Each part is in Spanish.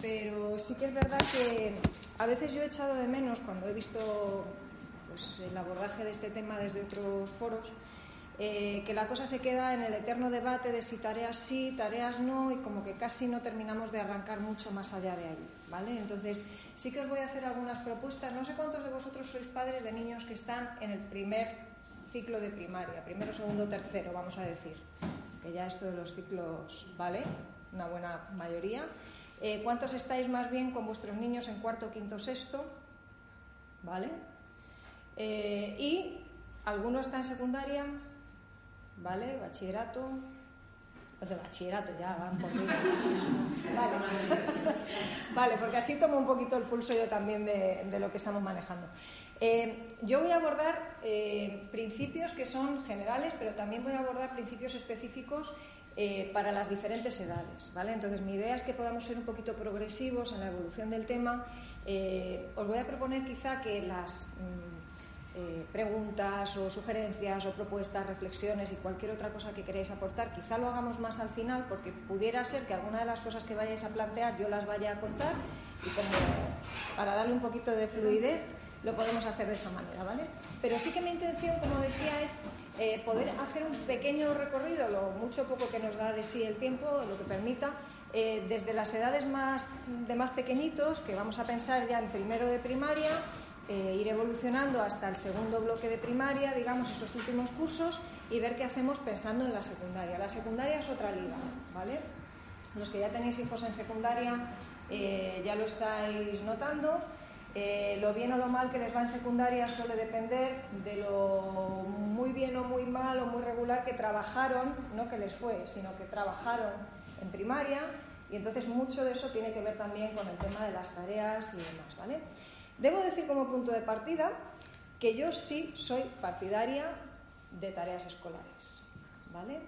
pero sí que es verdad que a veces yo he echado de menos cuando he visto pues, el abordaje de este tema desde otros foros, eh, que la cosa se queda en el eterno debate de si tareas sí, tareas no, y como que casi no terminamos de arrancar mucho más allá de ahí. ¿vale? Entonces, sí que os voy a hacer algunas propuestas. No sé cuántos de vosotros sois padres de niños que están en el primer ciclo de primaria, primero, segundo, tercero, vamos a decir. Que ya esto de los ciclos vale, una buena mayoría. Eh, ¿Cuántos estáis más bien con vuestros niños en cuarto, quinto, sexto? ¿Vale? Eh, y alguno está en secundaria, ¿vale? Bachillerato. De bachillerato ya van por mí. Vale. vale, porque así tomo un poquito el pulso yo también de, lo que estamos manejando. Eh, yo voy a abordar principios que son generales, pero también voy a abordar principios específicos eh, para las diferentes edades. ¿vale? Entonces, mi idea es que podamos ser un poquito progresivos en la evolución del tema. os voy a proponer quizá que las. Mm, eh, preguntas o sugerencias o propuestas, reflexiones y cualquier otra cosa que queráis aportar, quizá lo hagamos más al final porque pudiera ser que alguna de las cosas que vayáis a plantear yo las vaya a contar y como para darle un poquito de fluidez lo podemos hacer de esa manera, ¿vale? Pero sí que mi intención, como decía, es eh, poder hacer un pequeño recorrido, lo mucho poco que nos da de sí el tiempo, lo que permita, eh, desde las edades más, de más pequeñitos, que vamos a pensar ya en primero de primaria, eh, ir evolucionando hasta el segundo bloque de primaria, digamos, esos últimos cursos, y ver qué hacemos pensando en la secundaria. La secundaria es otra liga, ¿vale? Los que ya tenéis hijos en secundaria ya lo estáis notando. Eh, lo bien o lo mal que les va en secundaria suele depender de lo muy bien o muy mal o muy regular que trabajaron, no que les fue, sino que trabajaron en primaria y entonces mucho de eso tiene que ver también con el tema de las tareas y demás, ¿vale? Debo decir como punto de partida que yo sí soy partidaria de tareas escolares, ¿vale?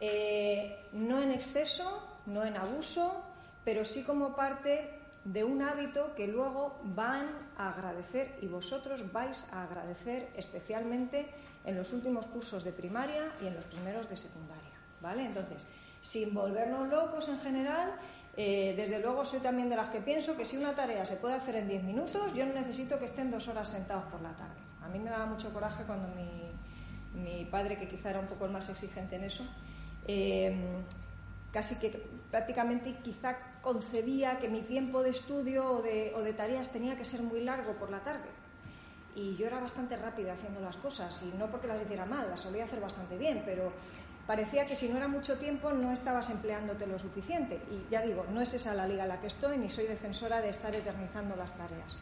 Eh, no en exceso, no en abuso, pero sí como parte de un hábito que luego van a agradecer y vosotros vais a agradecer especialmente en los últimos cursos de primaria y en los primeros de secundaria, ¿vale? Entonces, sin volvernos locos en general, eh, desde luego soy también de las que pienso que si una tarea se puede hacer en 10 minutos, yo no necesito que estén dos horas sentados por la tarde. A mí me daba mucho coraje cuando mi, padre, que quizá era un poco más exigente en eso, eh, casi que prácticamente quizá concebía que mi tiempo de estudio o de, tareas tenía que ser muy largo por la tarde. Y yo era bastante rápida haciendo las cosas, y no porque las hiciera mal, las solía hacer bastante bien, pero parecía que si no era mucho tiempo no estabas empleándote lo suficiente. Y ya digo, no es esa la liga en la que estoy, ni soy defensora de estar eternizando las tareas.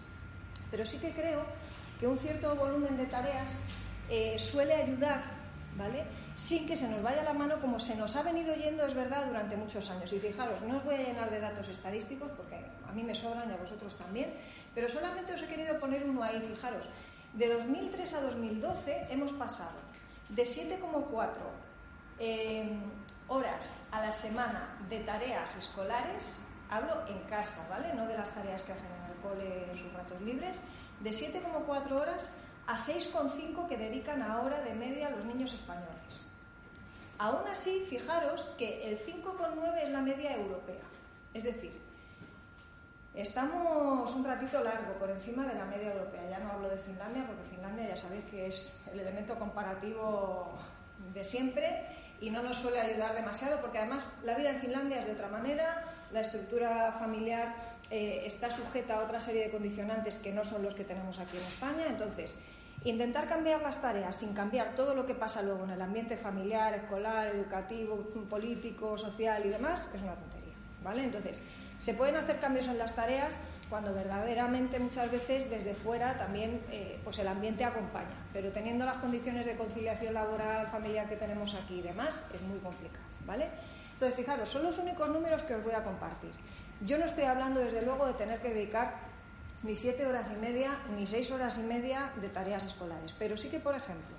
Pero sí que creo que un cierto volumen de tareas eh, suele ayudar, ¿vale? Sin que se nos vaya la mano como se nos ha venido yendo, es verdad, durante muchos años. Y fijaros, no os voy a llenar de datos estadísticos porque a mí me sobran y a vosotros también, pero solamente os he querido poner uno ahí, fijaros. De 2003 a 2012 hemos pasado de 7,4 Em, horas a la semana de tareas escolares, hablo en casa, ¿vale? No de las tareas que hacen en el cole en sus ratos libres, de 7,4 horas a 6,5 que dedican ahora de media los niños españoles. Aún así, fijaros que el 5,9 es la media europea. Es decir, estamos un ratito largo por encima de la media europea. Ya no hablo de Finlandia, porque Finlandia ya sabéis que es el elemento comparativo de siempre y no nos suele ayudar demasiado porque además la vida en Finlandia es de otra manera, la estructura familiar eh, está sujeta a otra serie de condicionantes que no son los que tenemos aquí en España. Entonces, intentar cambiar las tareas sin cambiar todo lo que pasa luego en el ambiente familiar, escolar, educativo, político, social y demás es una tontería. ¿vale? Entonces, se pueden hacer cambios en las tareas cuando verdaderamente muchas veces desde fuera también eh, pues el ambiente acompaña, pero teniendo las condiciones de conciliación laboral, familiar que tenemos aquí y demás, es muy complicado, ¿vale? Entonces, fijaros, son los únicos números que os voy a compartir. Yo no estoy hablando, desde luego, de tener que dedicar ni siete horas y media ni seis horas y media de tareas escolares, pero sí que, por ejemplo,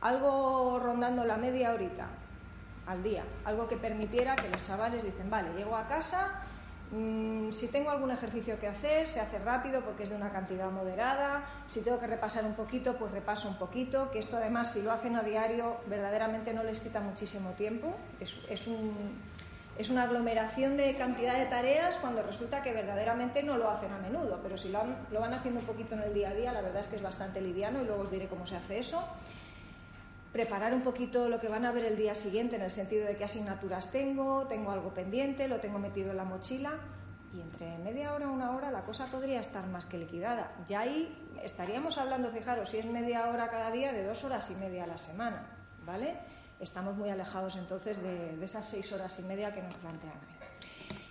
algo rondando la media horita al día, algo que permitiera que los chavales dicen, vale, llego a casa, Mm, si tengo algún ejercicio que hacer, se hace rápido porque es de una cantidad moderada. Si tengo que repasar un poquito, pues repaso un poquito. Que esto además, si lo hacen a diario, verdaderamente no les quita muchísimo tiempo. Es, un, es una aglomeración de cantidad de tareas cuando resulta que verdaderamente no lo hacen a menudo, pero si lo, van haciendo un poquito en el día a día, la verdad es que es bastante liviano y luego os diré cómo se hace eso. Preparar un poquito lo que van a ver el día siguiente en el sentido de qué asignaturas tengo, tengo algo pendiente, lo tengo metido en la mochila y entre media hora una hora la cosa podría estar más que liquidada. Ya ahí estaríamos hablando, fijaros, si es media hora cada día, de dos horas y media a la semana, ¿vale? Estamos muy alejados entonces de, esas seis horas y media que nos plantean ahí.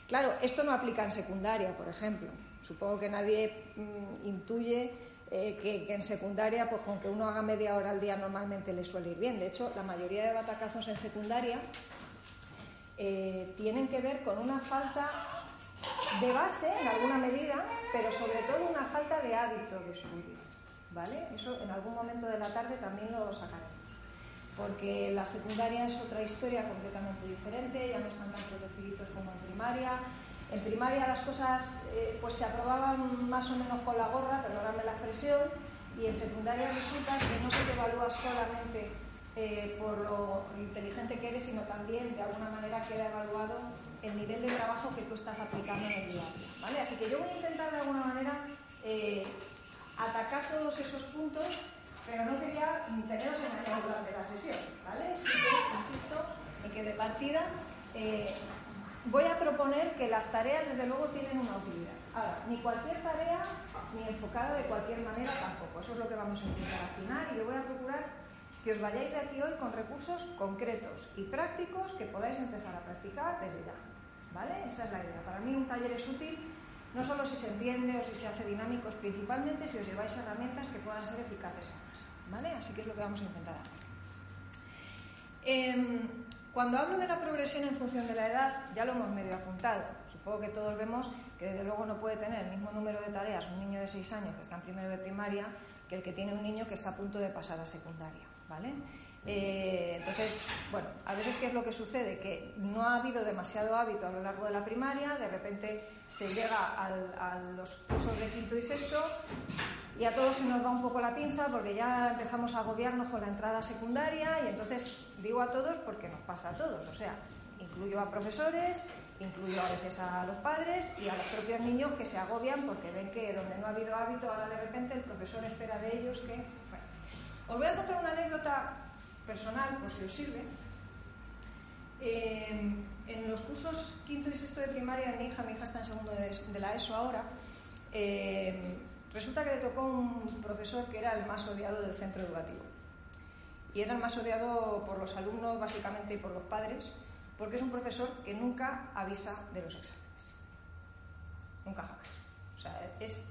Claro, esto no aplica en secundaria, por ejemplo. Supongo que nadie mm, intuye eh, que, en secundaria, pues aunque uno haga media hora al día, normalmente le suele ir bien. De hecho, la mayoría de batacazos en secundaria eh, tienen que ver con una falta de base, en alguna medida, pero sobre todo una falta de hábito de estudio. ¿Vale? Eso en algún momento de la tarde también lo sacaremos. Porque la secundaria es otra historia completamente diferente, ya no están tan protegidos como en primaria. En primaria las cosas eh, pues se aprobaban más o menos con la gorra, perdóname la expresión, y en secundaria resulta que no se te evalúa solamente eh, por lo inteligente que eres, sino también de alguna manera queda evaluado el nivel de trabajo que tú estás aplicando en el día ¿vale? Así que yo voy a intentar de alguna manera eh, atacar todos esos puntos, pero no quería teneros engañados durante la sesión, ¿vale? insisto en que de partida eh, voy a proponer que las tareas desde luego tienen una utilidad. Ahora, ni cualquier tarea, ni enfocada de cualquier manera tampoco. Eso es lo que vamos a intentar afinar y yo voy a procurar que os vayáis de aquí hoy con recursos concretos y prácticos que podáis empezar a practicar desde ya. ¿Vale? Esa es la idea. Para mí un taller es útil no solo si se entiende o si se hace dinámico, principalmente si os lleváis herramientas que puedan ser eficaces en casa. ¿Vale? Así que es lo que vamos a intentar hacer. Em, cuando hablo de la progresión en función de la edad, ya lo hemos medio apuntado. Supongo que todos vemos que desde luego no puede tener el mismo número de tareas un niño de 6 años que está en primero de primaria que el que tiene un niño que está a punto de pasar a secundaria. ¿vale? Eh, entonces, bueno, a veces qué es lo que sucede, que no ha habido demasiado hábito a lo largo de la primaria, de repente se llega a los cursos de quinto y sexto y a todos se nos va un poco la pinza porque ya empezamos a agobiarnos con la entrada secundaria y entonces digo a todos porque nos pasa a todos, o sea, incluyo a profesores, incluyo a veces a los padres y a los propios niños que se agobian porque ven que donde no ha habido hábito ahora de repente el profesor espera de ellos que os voy a contar una anécdota personal, por si os sirve. Eh, en los cursos quinto y sexto de primaria mi hija, mi hija está en segundo de, la ESO ahora, eh, resulta que le tocó un profesor que era el más odiado del centro educativo. Y era el más odiado por los alumnos, básicamente, y por los padres, porque es un profesor que nunca avisa de los exámenes. Nunca jamás. O sea, es,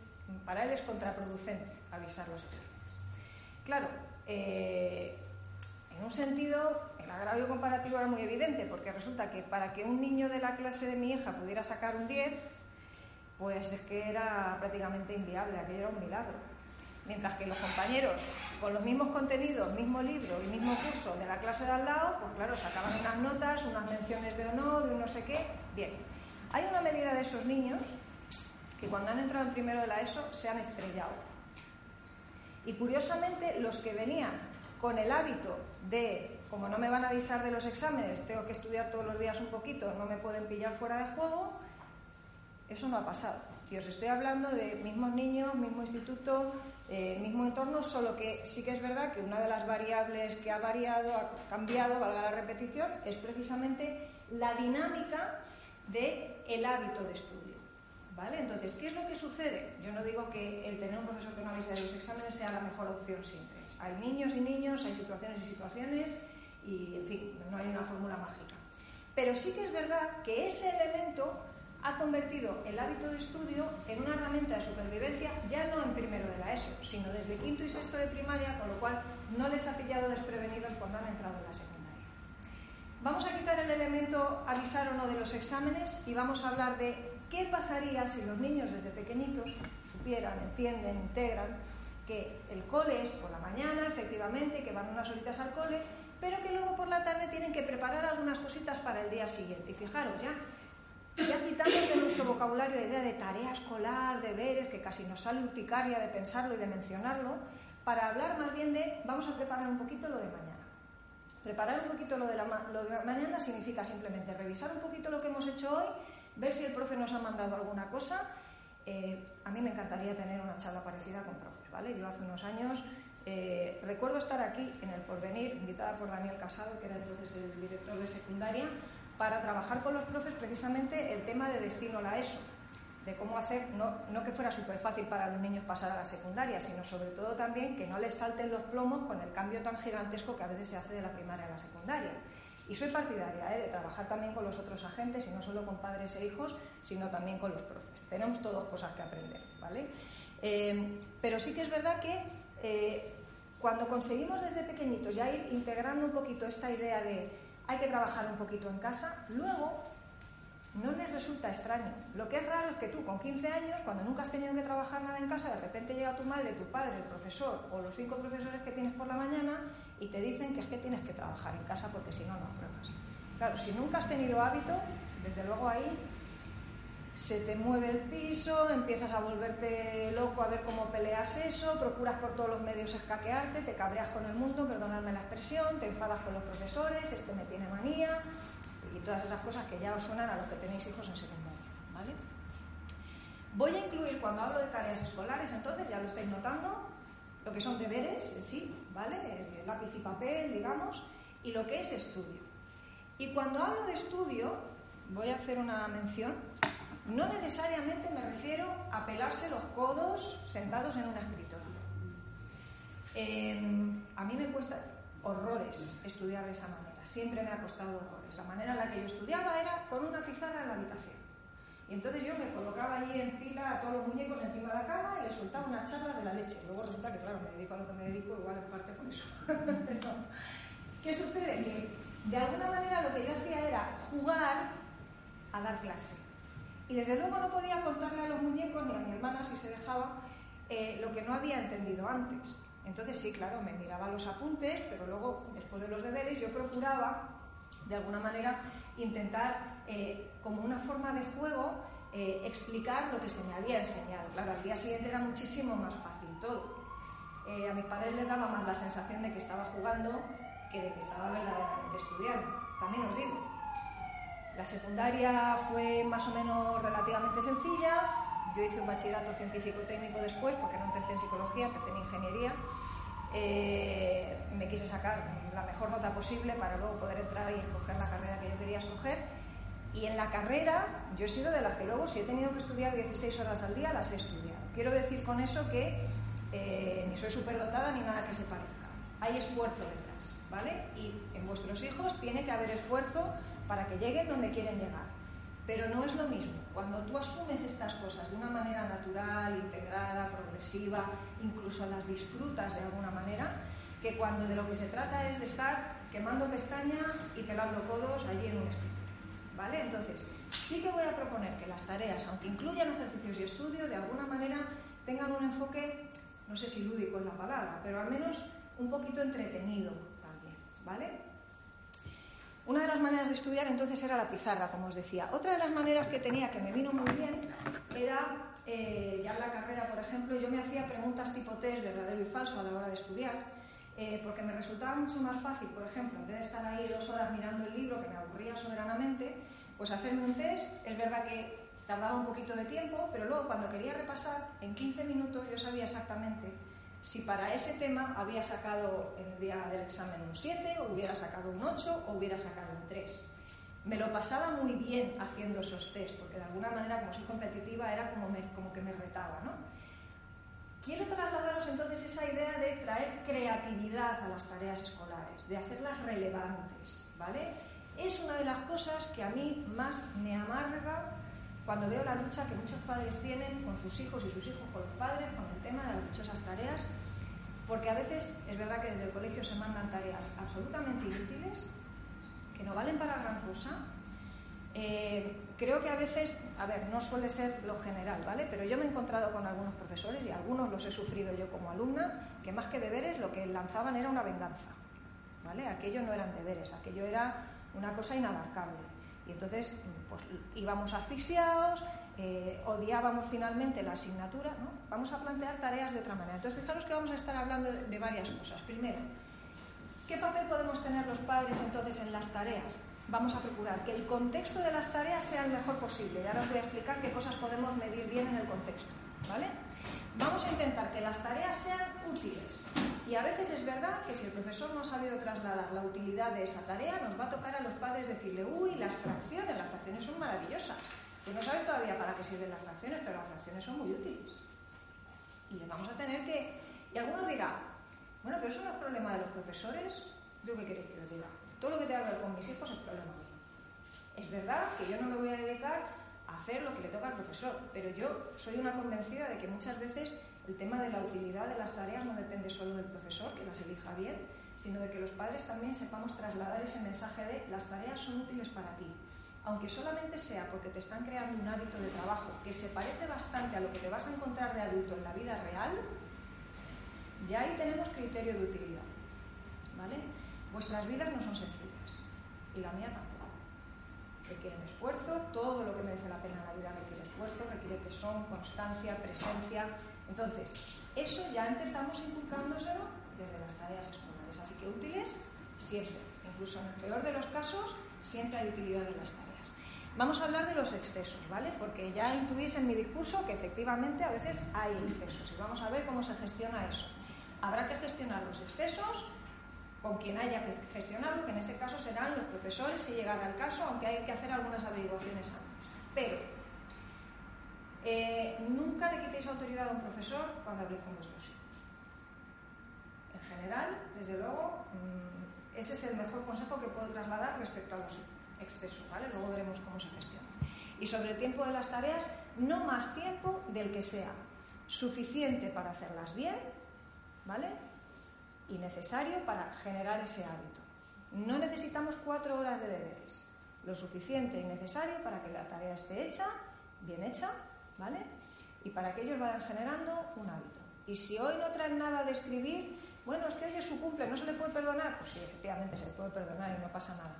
para él es contraproducente avisar los exámenes. Claro, eh, en un sentido, el agravio comparativo era muy evidente, porque resulta que para que un niño de la clase de mi hija pudiera sacar un 10, pues es que era prácticamente inviable, aquello era un milagro. Mientras que los compañeros, con los mismos contenidos, mismo libro y mismo curso de la clase de al lado, pues claro, sacaban unas notas, unas menciones de honor y no sé qué. Bien, hay una medida de esos niños que cuando han entrado en primero de la ESO se han estrellado y curiosamente, los que venían con el hábito de, como no me van a avisar de los exámenes, tengo que estudiar todos los días un poquito, no me pueden pillar fuera de juego, eso no ha pasado. Y os estoy hablando de mismos niños, mismo instituto, eh, mismo entorno, solo que sí que es verdad que una de las variables que ha variado, ha cambiado, valga la repetición, es precisamente la dinámica del el hábito de estudio. ¿Vale? Entonces, ¿qué es lo que sucede? Yo no digo que el tener un profesor que no avise de los exámenes sea la mejor opción siempre. Hay niños y niños, hay situaciones y situaciones, y en fin, no hay una fórmula mágica. Pero sí que es verdad que ese elemento ha convertido el hábito de estudio en una herramienta de supervivencia ya no en primero de la ESO, sino desde quinto y sexto de primaria, con lo cual no les ha pillado desprevenidos cuando han entrado en la secundaria. Vamos a quitar el elemento avisar o no de los exámenes y vamos a hablar de ¿Qué pasaría si los niños desde pequeñitos supieran, entienden, integran que el cole es por la mañana, efectivamente, que van unas horitas al cole, pero que luego por la tarde tienen que preparar algunas cositas para el día siguiente? Y fijaros, ya, ya quitamos de nuestro vocabulario la idea de tarea escolar, deberes, que casi nos sale urticaria de pensarlo y de mencionarlo, para hablar más bien de vamos a preparar un poquito lo de mañana. Preparar un poquito lo de, la, lo de mañana significa simplemente revisar un poquito lo que hemos hecho hoy, ver si el profe nos ha mandado alguna cosa. Eh, a mí me encantaría tener una charla parecida con profes, Yo hace unos años eh, recuerdo estar aquí en el Porvenir, invitada por Daniel Casado, que era entonces el director de secundaria, para trabajar con los profes precisamente el tema de destino a la ESO, de cómo hacer, no, no que fuera súper fácil para los niños pasar a la secundaria, sino sobre todo también que no les salten los plomos con el cambio tan gigantesco que a veces se hace de la primaria a la secundaria. Y soy partidaria ¿eh? de trabajar también con los otros agentes, y no solo con padres e hijos, sino también con los profes. Tenemos todas cosas que aprender, ¿vale? Eh, pero sí que es verdad que eh, cuando conseguimos desde pequeñitos ya ir integrando un poquito esta idea de hay que trabajar un poquito en casa, luego no les resulta extraño. Lo que es raro es que tú, con 15 años, cuando nunca has tenido que trabajar nada en casa, de repente llega tu madre, tu padre, el profesor o los cinco profesores que tienes por la mañana y te dicen que es que tienes que trabajar en casa porque si no, no apruebas. Claro, si nunca has tenido hábito, desde luego ahí se te mueve el piso, empiezas a volverte loco a ver cómo peleas eso, procuras por todos los medios escaquearte, te cabreas con el mundo, perdonadme la expresión, te enfadas con los profesores, este me tiene manía y todas esas cosas que ya os suenan a los que tenéis hijos en secundaria, ¿vale? Voy a incluir cuando hablo de tareas escolares, entonces ya lo estáis notando, lo que son deberes sí, ¿vale? Lápiz y papel, digamos, y lo que es estudio. Y cuando hablo de estudio, voy a hacer una mención no necesariamente me refiero a pelarse los codos sentados en un escritorio. Em, a mí me cuesta horrores estudiar de esa manera, siempre me ha costado horrores. La manera en la que yo estudiaba era con una pizarra en la habitación. Y entonces yo me colocaba allí en fila a todos los muñecos encima de la cama y les soltaba una charla de la leche. Luego resulta que, claro, me dedico a lo que me dedico, igual en parte por eso. ¿Qué sucede? Que de alguna manera lo que yo hacía era jugar a dar clase. Y desde luego no podía contarle a los muñecos ni a mi hermana si se dejaba eh, lo que no había entendido antes. Entonces sí, claro, me miraba los apuntes, pero luego, después de los deberes, yo procuraba, de alguna manera, intentar, eh, como una forma de juego, eh, explicar lo que se me había enseñado. Claro, al día siguiente era muchísimo más fácil todo. a mis padres les daba más la sensación de que estaba jugando que de que estaba verdaderamente estudiando. También os digo, la secundaria fue más o menos relativamente sencilla. Yo hice un bachillerato científico-técnico después, porque no empecé en psicología, empecé en ingeniería. Eh, me quise sacar la mejor nota posible para luego poder entrar y escoger la carrera que yo quería escoger. Y en la carrera, yo he sido de las que luego, si he tenido que estudiar 16 horas al día, las he estudiado. Quiero decir con eso que eh, ni soy superdotada ni nada que se parezca. Hay esfuerzo detrás, ¿vale? Y en vuestros hijos tiene que haber esfuerzo para que lleguen donde quieren llegar. Pero no es lo mismo. Cuando tú asumes estas cosas de una manera natural, integrada, progresiva, incluso las disfrutas de alguna manera, que cuando de lo que se trata es de estar quemando pestañas y pelando codos allí en un escritorio. ¿Vale? Entonces, sí que voy a proponer que las tareas, aunque incluyan ejercicios y estudio, de alguna manera tengan un enfoque, no sé si lúdico es la palabra, pero al menos un poquito entretenido también. ¿Vale? Una de las maneras de estudiar entonces era la pizarra, como os decía. Otra de las maneras que tenía, que me vino muy bien, era, eh, ya en la carrera, por ejemplo, yo me hacía preguntas tipo test, verdadero y falso, a la hora de estudiar, eh, porque me resultaba mucho más fácil, por ejemplo, en vez de estar ahí dos horas mirando el libro, que me aburría soberanamente, pues hacerme un test. Es verdad que tardaba un poquito de tiempo, pero luego cuando quería repasar, en 15 minutos yo sabía exactamente si para ese tema había sacado el día del examen un 7, o hubiera sacado un 8, o hubiera sacado un 3. Me lo pasaba muy bien haciendo esos test, porque de alguna manera, como soy competitiva, era como, como que me retaba. ¿no? Quiero trasladaros entonces esa idea de traer creatividad a las tareas escolares, de hacerlas relevantes. ¿vale? Es una de las cosas que a mí más me amarga cuando veo la lucha que muchos padres tienen con sus hijos y sus hijos con los padres, con el tema de las dichosas tareas, porque a veces es verdad que desde el colegio se mandan tareas absolutamente inútiles, que no valen para gran cosa. Eh, creo que a veces, a ver, no suele ser lo general, ¿vale? Pero yo me he encontrado con algunos profesores y algunos los he sufrido yo como alumna, que más que deberes lo que lanzaban era una venganza, ¿vale? Aquello no eran deberes, aquello era una cosa inabarcable. Y entonces pues, íbamos asfixiados, eh, odiábamos finalmente la asignatura. ¿no? Vamos a plantear tareas de otra manera. Entonces, fijaros que vamos a estar hablando de, varias cosas. Primero, ¿Qué papel podemos tener los padres entonces en las tareas? Vamos a procurar que el contexto de las tareas sea el mejor posible. Y ahora os voy a explicar qué cosas podemos medir bien en el contexto. ¿vale? Vamos a intentar que las tareas sean útiles. Y a veces es verdad que si el profesor no ha sabido trasladar la utilidad de esa tarea, nos va a tocar a los padres decirle, uy, las fracciones, las fracciones son maravillosas. Pues no sabes todavía para qué sirven las fracciones, pero las fracciones son muy útiles. Y le vamos a tener que... Y alguno dirá, bueno, pero eso no es problema de los profesores. ¿Yo qué queréis que os diga? Todo lo que tenga que ver con mis hijos es problema mío. Es verdad que yo no me voy a dedicar a hacer lo que le toca al profesor, pero yo soy una convencida de que muchas veces el tema de la utilidad de las tareas no depende solo del profesor, que las elija bien, sino de que los padres también sepamos trasladar ese mensaje de las tareas son útiles para ti. Aunque solamente sea porque te están creando un hábito de trabajo que se parece bastante a lo que te vas a encontrar de adulto en la vida real, ya ahí tenemos criterio de utilidad. ¿Vale? Vuestras vidas no son sencillas y la mía tampoco. Requieren esfuerzo, todo lo que merece la pena en la vida requiere esfuerzo, requiere tesón, constancia, presencia. Entonces, eso ya empezamos inculcándoselo desde las tareas escolares. Así que útiles siempre, incluso en el peor de los casos, siempre hay utilidad en las tareas. Vamos a hablar de los excesos, ¿vale? Porque ya intuís en mi discurso que efectivamente a veces hay excesos y vamos a ver cómo se gestiona eso. Habrá que gestionar los excesos con quien haya que gestionarlo, que en ese caso serán los profesores si llegara el caso, aunque hay que hacer algunas averiguaciones antes. Pero eh, nunca le quitéis autoridad a un profesor cuando habléis con vuestros hijos. En general, desde luego, mm, ese es el mejor consejo que puedo trasladar respecto a los excesos, ¿vale? Luego veremos cómo se gestiona. Y sobre el tiempo de las tareas, no más tiempo del que sea suficiente para hacerlas bien, ¿vale? y necesario para generar ese hábito. No necesitamos cuatro horas de deberes, lo suficiente y necesario para que la tarea esté hecha, bien hecha, ¿vale? Y para que ellos vayan generando un hábito. Y si hoy no traen nada de escribir, bueno, es que hoy es su cumple, ¿no se le puede perdonar? Pues sí, efectivamente se le puede perdonar y no pasa nada.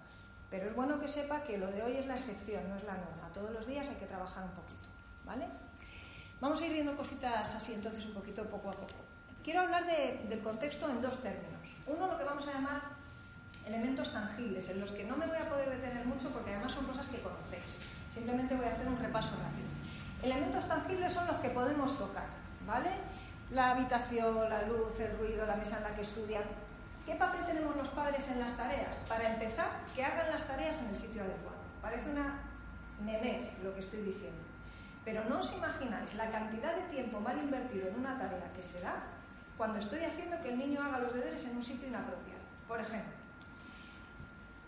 Pero es bueno que sepa que lo de hoy es la excepción, no es la norma. Todos los días hay que trabajar un poquito, ¿vale? Vamos a ir viendo cositas así entonces un poquito poco a poco. Quiero hablar del contexto en dos términos. Uno, lo que vamos a llamar elementos tangibles, en los que no me voy a poder detener mucho porque además son cosas que conocéis. Simplemente voy a hacer un repaso rápido. Elementos tangibles son los que podemos tocar, ¿vale? La habitación, la luz, el ruido, la mesa en la que estudian. ¿Qué papel tenemos los padres en las tareas? Para empezar, que hagan las tareas en el sitio adecuado. Parece una memez lo que estoy diciendo. Pero no os imagináis la cantidad de tiempo mal invertido en una tarea que se da cuando estoy haciendo que el niño haga los deberes en un sitio inapropiado. Por ejemplo,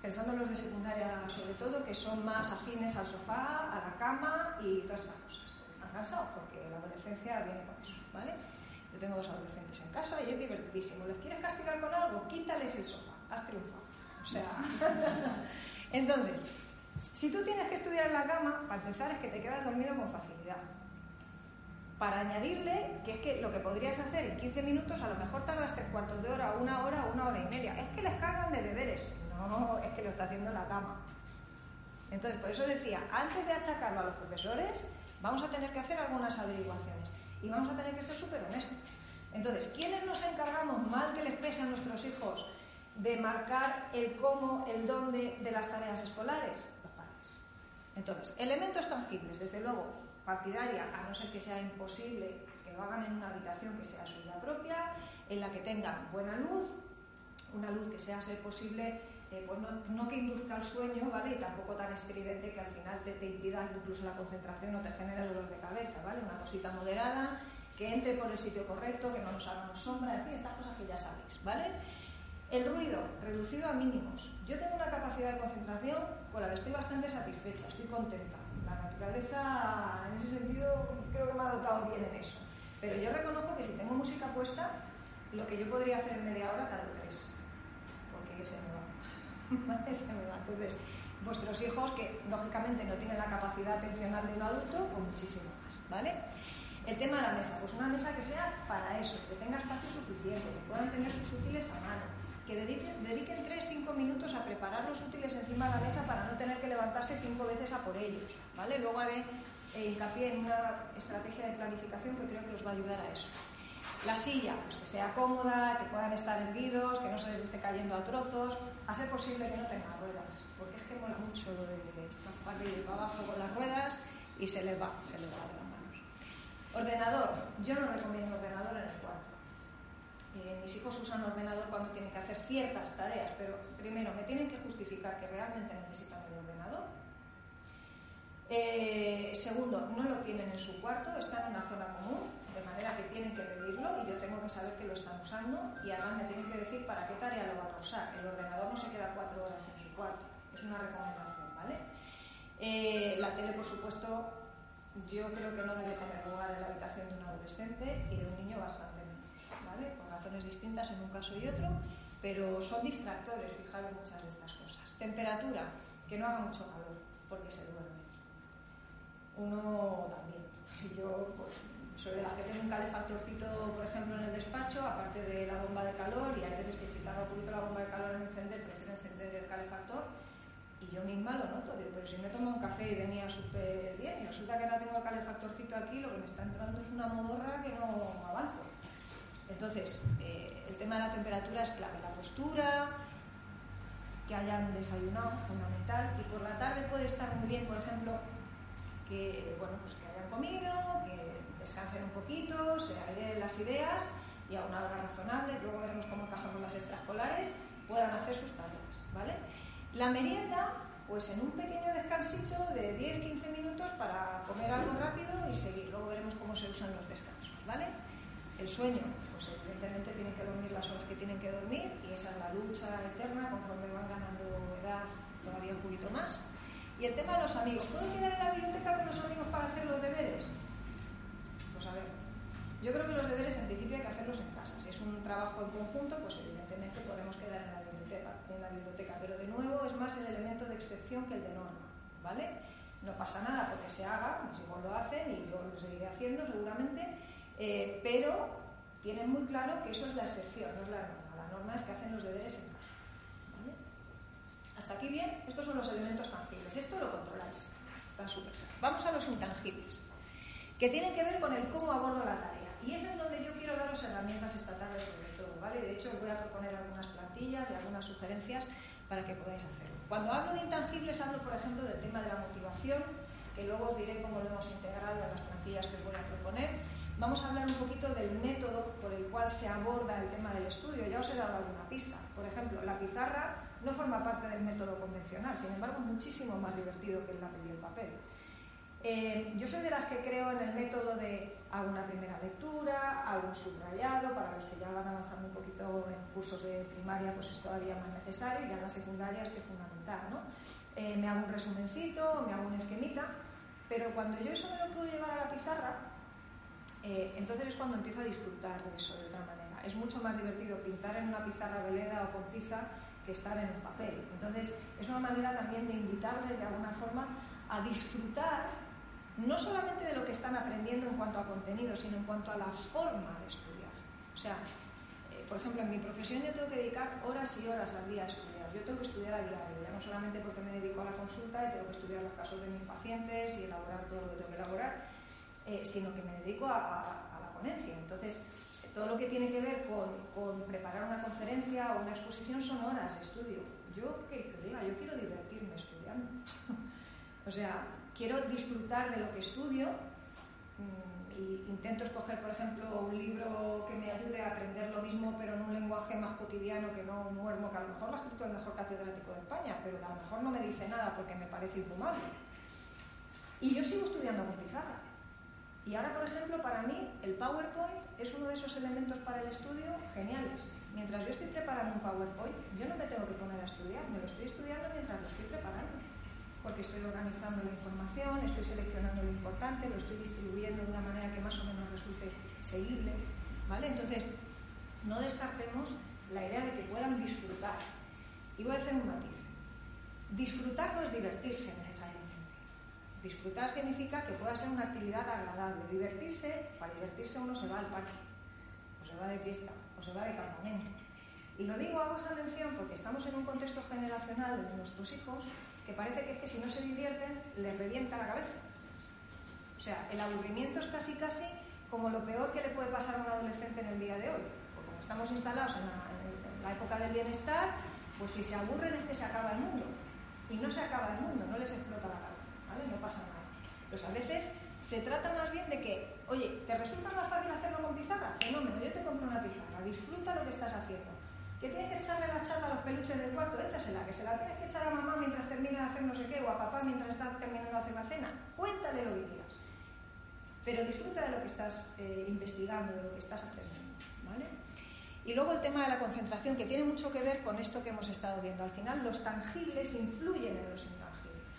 pensando en los de secundaria sobre todo, que son más afines al sofá, a la cama y todas estas cosas. Están cansados porque la adolescencia viene con eso, ¿vale? Yo tengo dos adolescentes en casa y es divertidísimo. ¿Les quieres castigar con algo? Quítales el sofá. Has triunfado. O sea, entonces, si tú tienes que estudiar en la cama, para empezar es que te quedas dormido con facilidad para añadirle que es que lo que podrías hacer en 15 minutos a lo mejor tardas tres cuartos de hora, una hora una hora y media. Es que les cargan de deberes. No, es que lo está haciendo en la cama. Entonces, por eso decía, antes de achacarlo a los profesores, vamos a tener que hacer algunas averiguaciones y vamos a tener que ser súper honestos. Entonces, ¿quiénes nos encargamos, mal que les pese a nuestros hijos, de marcar el cómo, el dónde de las tareas escolares? Los padres. Entonces, elementos tangibles, desde luego, partidaria, a no ser que sea imposible que lo hagan en una habitación que sea suya propia, en la que tengan buena luz, una luz que sea ser posible, eh, pues no, que induzca al sueño, ¿vale? Y tampoco tan estridente que al final te, impida incluso la concentración o te genere dolor de cabeza, ¿vale? Una cosita moderada, que entre por el sitio correcto, que no nos hagamos sombra, en fin, estas cosas que ya sabéis, ¿vale? El ruido, reducido a mínimos. Yo tengo una capacidad de concentración con la que estoy bastante satisfecha, estoy contenta la naturaleza, en ese sentido, creo que me ha dotado bien en eso. Pero yo reconozco que si tengo música puesta, lo que yo podría hacer en media hora, tardo tres, porque se me va. se me va. Entonces, vuestros hijos, que lógicamente no tienen la capacidad atencional de un adulto, pues muchísimo más, ¿vale? El tema de la mesa, pues una mesa que sea para eso, que tenga espacio suficiente, que puedan tener sus útiles a mano, que dediquen, dediquen 3-5 minutos a preparar los útiles encima de la mesa para no tener que levantarse cinco veces a por ellos. ¿vale? Luego haré eh, hincapié en una estrategia de planificación que creo que os va a ayudar a eso. La silla, pues que sea cómoda, que puedan estar erguidos, que no se les esté cayendo a trozos, a ser posible que no tenga ruedas, porque es que mola mucho lo de arriba y para abajo con las ruedas y se les va, se les va de las manos. Ordenador, yo no recomiendo ordenador en el cuarto. Eh, mis hijos usan ordenador cuando tienen que hacer ciertas tareas, pero primero me tienen que justificar que realmente necesitan el ordenador. Eh, segundo, no lo tienen en su cuarto, están en una zona común, de manera que tienen que pedirlo y yo tengo que saber que lo están usando y además me tienen que decir para qué tarea lo van a usar. El ordenador no se queda cuatro horas en su cuarto, es una recomendación, ¿vale? Eh, la tele, por supuesto, yo creo que no debe tener lugar en la habitación de un adolescente y de un niño bastante menos, ¿vale? Por razones distintas en un caso y otro, pero son distractores, fijaros muchas de estas cosas. Temperatura, que no haga mucho calor, porque se duerme. Uno también. Yo, pues, soy de la tiene un calefactorcito, por ejemplo, en el despacho, aparte de la bomba de calor, y hay veces que si tarda un poquito la bomba de calor en encender, prefiero encender el calefactor, y yo misma lo noto, pero si me tomo un café y venía súper bien, y resulta que ahora tengo el calefactorcito aquí, lo que me está entrando es una modorra que no avanzo. Entonces, eh, el tema de la temperatura es clave, la postura, que hayan desayunado, fundamental, y por la tarde puede estar muy bien, por ejemplo, que, bueno, pues que hayan comido, que descansen un poquito, se aireen las ideas y a una hora razonable, luego veremos cómo encajamos las extraescolares, puedan hacer sus tareas, ¿vale? La merienda, pues en un pequeño descansito de 10-15 minutos para comer algo rápido y seguir. Luego veremos cómo se usan los descansos, ¿vale? El sueño, pues evidentemente tienen que dormir las horas que tienen que dormir y esa es la lucha eterna conforme van ganando edad todavía un poquito más. Y el tema de los amigos. ¿Puedo quedar en la biblioteca con los amigos para hacer los deberes? Yo creo que los deberes en principio hay que hacerlos en casa. Si es un trabajo en conjunto, pues evidentemente podemos quedar en la biblioteca, en la biblioteca. Pero de nuevo es más el elemento de excepción que el de norma, ¿vale? No pasa nada porque se haga, pues igual lo hacen y yo lo seguiré haciendo seguramente, eh, pero tienen muy claro que eso es la excepción, no es la norma. La norma es que hacen los deberes en casa. Hasta aquí bien, estos son los elementos tangibles. Esto lo controláis. Está súper Vamos a los intangibles que tienen que ver con el cómo abordo la tarea. Y es en donde yo quiero daros herramientas estatales sobre todo, ¿vale? De hecho, os voy a proponer algunas plantillas y algunas sugerencias para que podáis hacerlo. Cuando hablo de intangibles, hablo, por ejemplo, del tema de la motivación, que luego os diré cómo lo hemos integrado en las plantillas que os voy a proponer. Vamos a hablar un poquito del método por el cual se aborda el tema del estudio. Ya os he dado alguna pista. Por ejemplo, la pizarra no forma parte del método convencional, sin embargo, es muchísimo más divertido que el lápiz el papel. Eh, yo soy de las que creo en el método de hago una primera lectura, hago un subrayado, para los que ya van avanzando un poquito en cursos de primaria, pues es todavía más necesario, y ya en la secundaria es que es fundamental, ¿no? Eh, me hago un resumencito, me hago un esquemita, pero cuando yo eso me lo puedo llevar a la pizarra, eh, entonces es cuando empiezo a disfrutar de eso de otra manera. Es mucho más divertido pintar en una pizarra veleda o con tiza que estar en un papel. Entonces es una manera también de invitarles de alguna forma a disfrutar no solamente de lo que están aprendiendo en cuanto a contenido, sino en cuanto a la forma de estudiar. O sea, eh, por ejemplo, en mi profesión yo tengo que dedicar horas y horas al día a estudiar. Yo tengo que estudiar a diario, ya no solamente porque me dedico a la consulta y tengo que estudiar los casos de mis pacientes y elaborar todo lo que tengo que elaborar, eh, sino que me dedico a, la ponencia. Entonces, todo lo que tiene que ver con, con, preparar una conferencia o una exposición son horas de estudio. Yo, ¿qué diga? Yo quiero divertirme estudiando. o sea, quiero disfrutar de lo que estudio mm, y intento escoger, por ejemplo, un libro que me ayude a aprender lo mismo, pero en un lenguaje más cotidiano que no un muermo, que a lo mejor lo ha escrito el mejor catedrático de España, pero a lo mejor no me dice nada porque me parece infumable. Y yo sigo estudiando con pizarra. Y ahora, por ejemplo, para mí el PowerPoint es uno de esos elementos para el estudio geniales. Mientras yo estoy preparando un PowerPoint, yo no me tengo que poner a estudiar, me lo estoy estudiando mientras lo estoy preparando porque estoy organizando la información, estoy seleccionando lo importante, lo estoy distribuyendo de una manera que más o menos resulte seguible. ¿vale? Entonces, no descartemos la idea de que puedan disfrutar. Y voy a hacer un matiz. Disfrutar no es divertirse necesariamente. Disfrutar significa que pueda ser una actividad agradable. Divertirse, para divertirse uno se va al parque, o se va de fiesta, o se va de campamento. Y lo digo, hago esa mención porque estamos en un contexto generacional de nuestros hijos que parece que es que si no se divierten les revienta la cabeza. O sea, el aburrimiento es casi casi como lo peor que le puede pasar a un adolescente en el día de hoy. Porque como estamos instalados en la, época del bienestar, pues si se aburren es que se acaba el mundo. Y no se acaba el mundo, no les explota la cabeza, ¿vale? No pasa nada. Pues a veces se trata más bien de que, oye, ¿te resulta más fácil hacerlo con pizarra? Fenómeno, yo te compro una pizarra, disfruta lo que estás haciendo. ¿Que tienes que echarle la chapa a los peluches del cuarto? Échasela, que se la tienes que echar a mamá mientras termina de hacer no sé qué, o a papá mientras está terminando de hacer la cena. Cuéntale lo que. Pero disfruta de lo que estás eh, investigando, de lo que estás aprendiendo. ¿vale? Y luego el tema de la concentración, que tiene mucho que ver con esto que hemos estado viendo. Al final, los tangibles influyen en los intangibles.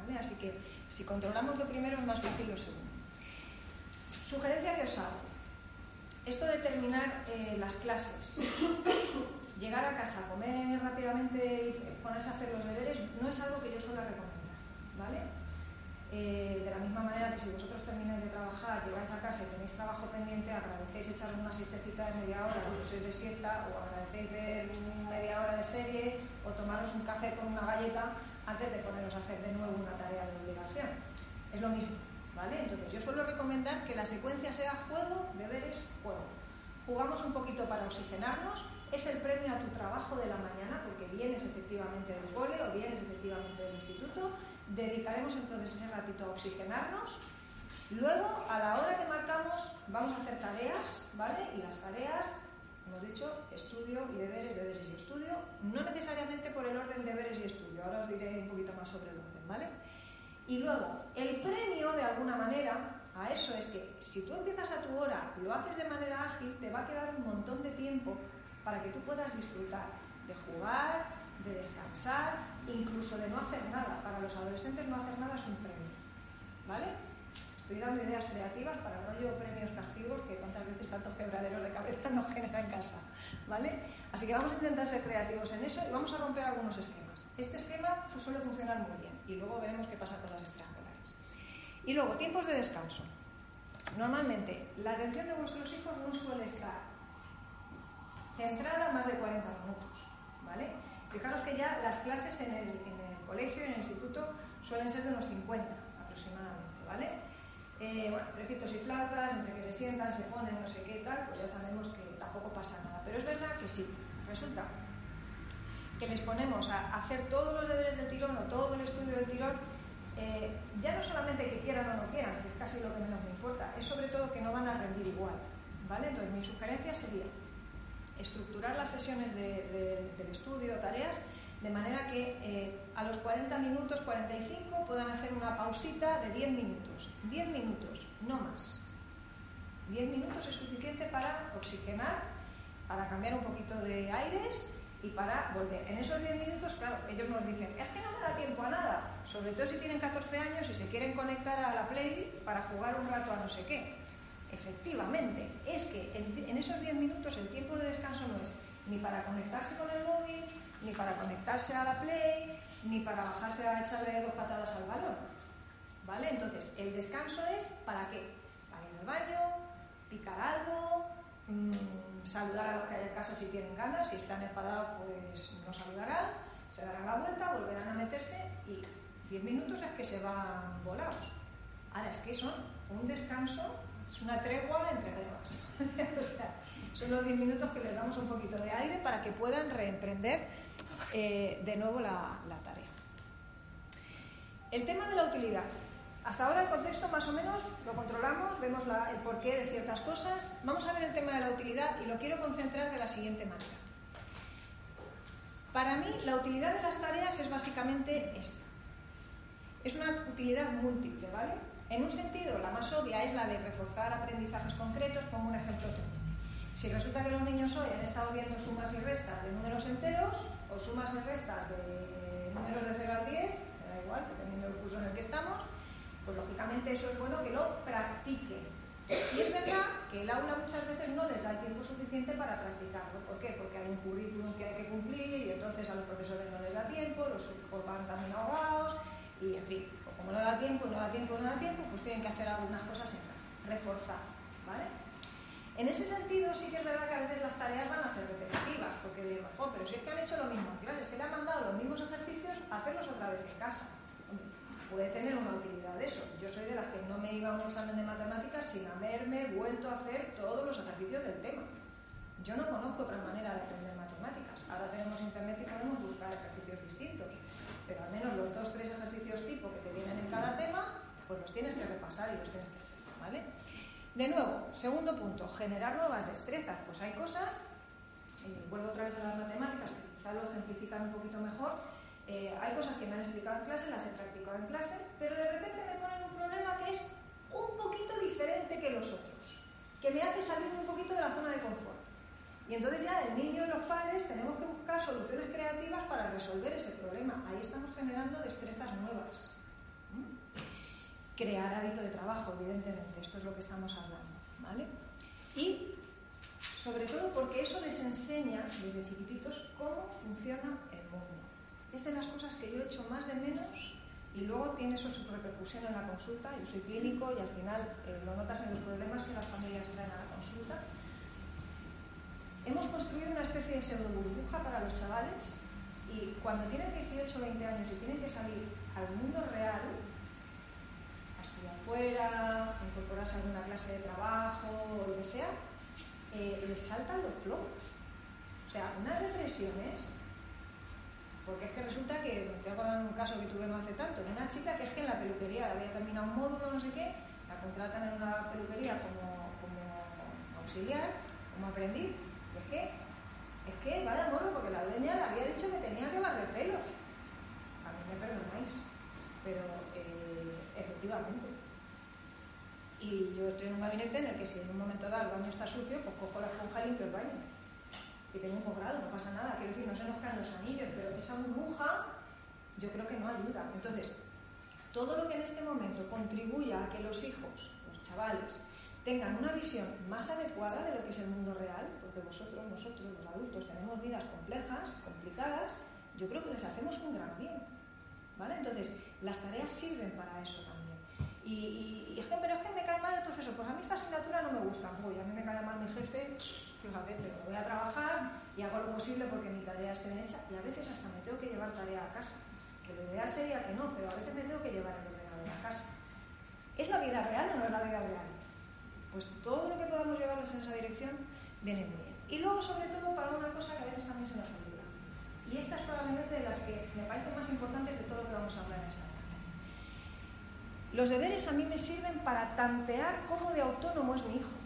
¿vale? Así que si controlamos lo primero, es más fácil lo segundo. Sugerencia que os hago esto de terminar eh, las clases, llegar a casa, comer rápidamente y ponerse a hacer los deberes, no es algo que yo suelo recomendar, ¿vale? Eh, de la misma manera que si vosotros termináis de trabajar, llegáis a casa y tenéis trabajo pendiente, agradecéis echar una siestecita de media hora o sois de siesta, o agradecéis ver media hora de serie, o tomaros un café con una galleta antes de poneros a hacer de nuevo una tarea de obligación. Es lo mismo. Entonces yo suelo recomendar que la secuencia sea juego, deberes, juego. Jugamos un poquito para oxigenarnos, es el premio a tu trabajo de la mañana, porque vienes efectivamente del cole o vienes efectivamente del instituto, dedicaremos entonces ese ratito a oxigenarnos. Luego, a la hora que marcamos, vamos a hacer tareas, ¿vale? Y las tareas, hemos dicho, estudio y deberes, deberes y estudio, no necesariamente por el orden deberes y estudio, ahora os diré un poquito más sobre el orden, ¿vale? Y luego, el premio, de alguna manera, a eso es que si tú empiezas a tu hora lo haces de manera ágil, te va a quedar un montón de tiempo para que tú puedas disfrutar de jugar, de descansar, incluso de no hacer nada. Para los adolescentes no hacer nada es un premio. ¿Vale? Estoy dando ideas creativas para rollo premios castigos que cuántas veces tantos quebraderos de cabeza nos genera en casa. ¿Vale? Así que vamos a intentar ser creativos en eso y vamos a romper algunos esquemas. Este esquema suele funcionar muy bien y luego veremos qué pasa con las extraescolares. Y luego, tiempos de descanso. Normalmente, la atención de vuestros hijos no suele estar centrada más de 40 minutos. ¿vale? Fijaros que ya las clases en el, en el colegio, en el instituto, suelen ser de unos 50 aproximadamente. ¿vale? Eh, y flautas, entre que se sientan, se ponen, no sé qué tal, pues ya sabemos que tampoco pasa nada. Pero es verdad que sí, resulta que les ponemos a hacer todos los deberes del tirón o todo el estudio del tirón, eh, ya no solamente que quieran o no quieran, que es casi lo que menos me importa, es sobre todo que no van a rendir igual. ¿vale? Entonces, mi sugerencia sería estructurar las sesiones del estudio, tareas, de manera que eh, a los 40 minutos, 45, puedan hacer una pausita de 10 minutos. 10 minutos, no más. 10 minutos es suficiente para oxigenar, para cambiar un poquito de aires y para volver. En esos 10 minutos, claro, ellos nos dicen, es que no me da tiempo a nada, sobre todo si tienen 14 años y se quieren conectar a la Play para jugar un rato a no sé qué. Efectivamente, es que en, esos 10 minutos el tiempo de descanso no es ni para conectarse con el móvil, ni para conectarse a la Play, ni para bajarse a echarle dos patadas al balón. ¿Vale? Entonces, el descanso es para qué? Para ir al baño, picar algo, mmm, saludar a los que hay en casa si tienen ganas, si están enfadados pues no saludarán, se darán la vuelta, volverán a meterse y 10 minutos es que se van volados. Ahora es que son un descanso, es una tregua entre guerras. o sea, son los 10 minutos que les damos un poquito de aire para que puedan reemprender eh, de nuevo la, la tarea. El tema de la utilidad. Hasta ahora el contexto más o menos lo controlamos, vemos el porqué de ciertas cosas. Vamos a ver el tema de la utilidad y lo quiero concentrar de la siguiente manera. Para mí la utilidad de las tareas es básicamente esta. Es una utilidad múltiple, ¿vale? En un sentido, la más obvia es la de reforzar aprendizajes concretos. Pongo un ejemplo tonto. Si resulta que los niños hoy han estado viendo sumas y restas de números enteros o sumas y restas de números de 0 al 10, me da igual, dependiendo del curso en el que estamos, pues lógicamente eso es bueno que lo practiquen. Y es verdad que el aula muchas veces no les da el tiempo suficiente para practicarlo. ¿Por qué? Porque hay un currículum que hay que cumplir y entonces a los profesores no les da tiempo, los hijos van también ahogados y en fin, pues como no da tiempo, no da tiempo, no da tiempo, pues tienen que hacer algunas cosas en casa, reforzar, ¿vale? En ese sentido sí que es verdad que a veces las tareas van a ser repetitivas, porque digo, oh, pero si es que han hecho lo mismo en clase, es que le han mandado los mismos ejercicios, hacerlos otra vez en casa puede tener una utilidad eso. Yo soy de las que no me iba a un examen de matemáticas sin haberme vuelto a hacer todos los ejercicios del tema. Yo no conozco otra manera de aprender matemáticas. Ahora tenemos internet y podemos buscar ejercicios distintos, pero al menos los dos, tres ejercicios tipo que te vienen en cada tema, pues los tienes que repasar y los tienes que hacer, ¿vale? De nuevo, segundo punto, generar nuevas destrezas. Pues hay cosas, vuelvo otra vez a las matemáticas, que quizá lo ejemplifican un poquito mejor, eh, hay cosas que me han explicado en clase, las he practicado en clase, pero de repente me ponen un problema que es un poquito diferente que los otros, que me hace salir un poquito de la zona de confort. Y entonces ya el niño y los padres tenemos que buscar soluciones creativas para resolver ese problema. Ahí estamos generando destrezas nuevas. Crear hábito de trabajo, evidentemente, esto es lo que estamos hablando. ¿vale? Y sobre todo porque eso les enseña desde chiquititos cómo funciona. Es de las cosas que yo he hecho más de menos y luego tiene eso su repercusión en la consulta. Yo soy clínico y al final eh, lo notas en los problemas que las familias traen a la consulta. Hemos construido una especie de pseudo burbuja para los chavales y cuando tienen 18 o 20 años y tienen que salir al mundo real, a estudiar fuera, a incorporarse a alguna clase de trabajo o lo que sea, eh, les saltan los plomos. O sea, unas depresiones, porque es que resulta que, me estoy acordando de un caso que tuve no hace tanto, de una chica que es que en la peluquería había terminado un módulo, no sé qué, la contratan en una peluquería como, como auxiliar, como aprendiz, y es que, es que vaya morro, porque la dueña le había dicho que tenía que barrer pelos. A mí me perdonáis, pero eh, efectivamente. Y yo estoy en un gabinete en el que si en un momento dado el baño está sucio, pues cojo la esponja y limpio el baño. Y tengo un posgrado, no pasa nada. Quiero decir, no se nos caen los anillos, pero esa burbuja yo creo que no ayuda. Entonces, todo lo que en este momento contribuya a que los hijos, los chavales, tengan una visión más adecuada de lo que es el mundo real, porque vosotros, nosotros, los adultos, tenemos vidas complejas, complicadas, yo creo que les hacemos un gran bien. ¿Vale? Entonces, las tareas sirven para eso también. Y, es que, pero es que me cae mal el profesor, pues a mí esta asignatura no me gusta, uy, a mí me cae mal mi jefe, fíjate, pero voy a trabajar y hago lo posible porque mi tarea esté bien hecha y a veces hasta me tengo que llevar tarea a casa, que lo ideal sería que no, pero a veces me tengo que llevar el ordenador a casa. ¿Es la vida real o no es la vida real? Pues todo lo que podamos llevarles en esa dirección viene muy bien. Y luego, sobre todo, para una cosa que a veces también se nos olvida. Y esta es probablemente de las que me parecen más importantes de todo lo que vamos a hablar en esta tarde. Los deberes a mí me sirven para tantear cómo de autónomo es mi hijo.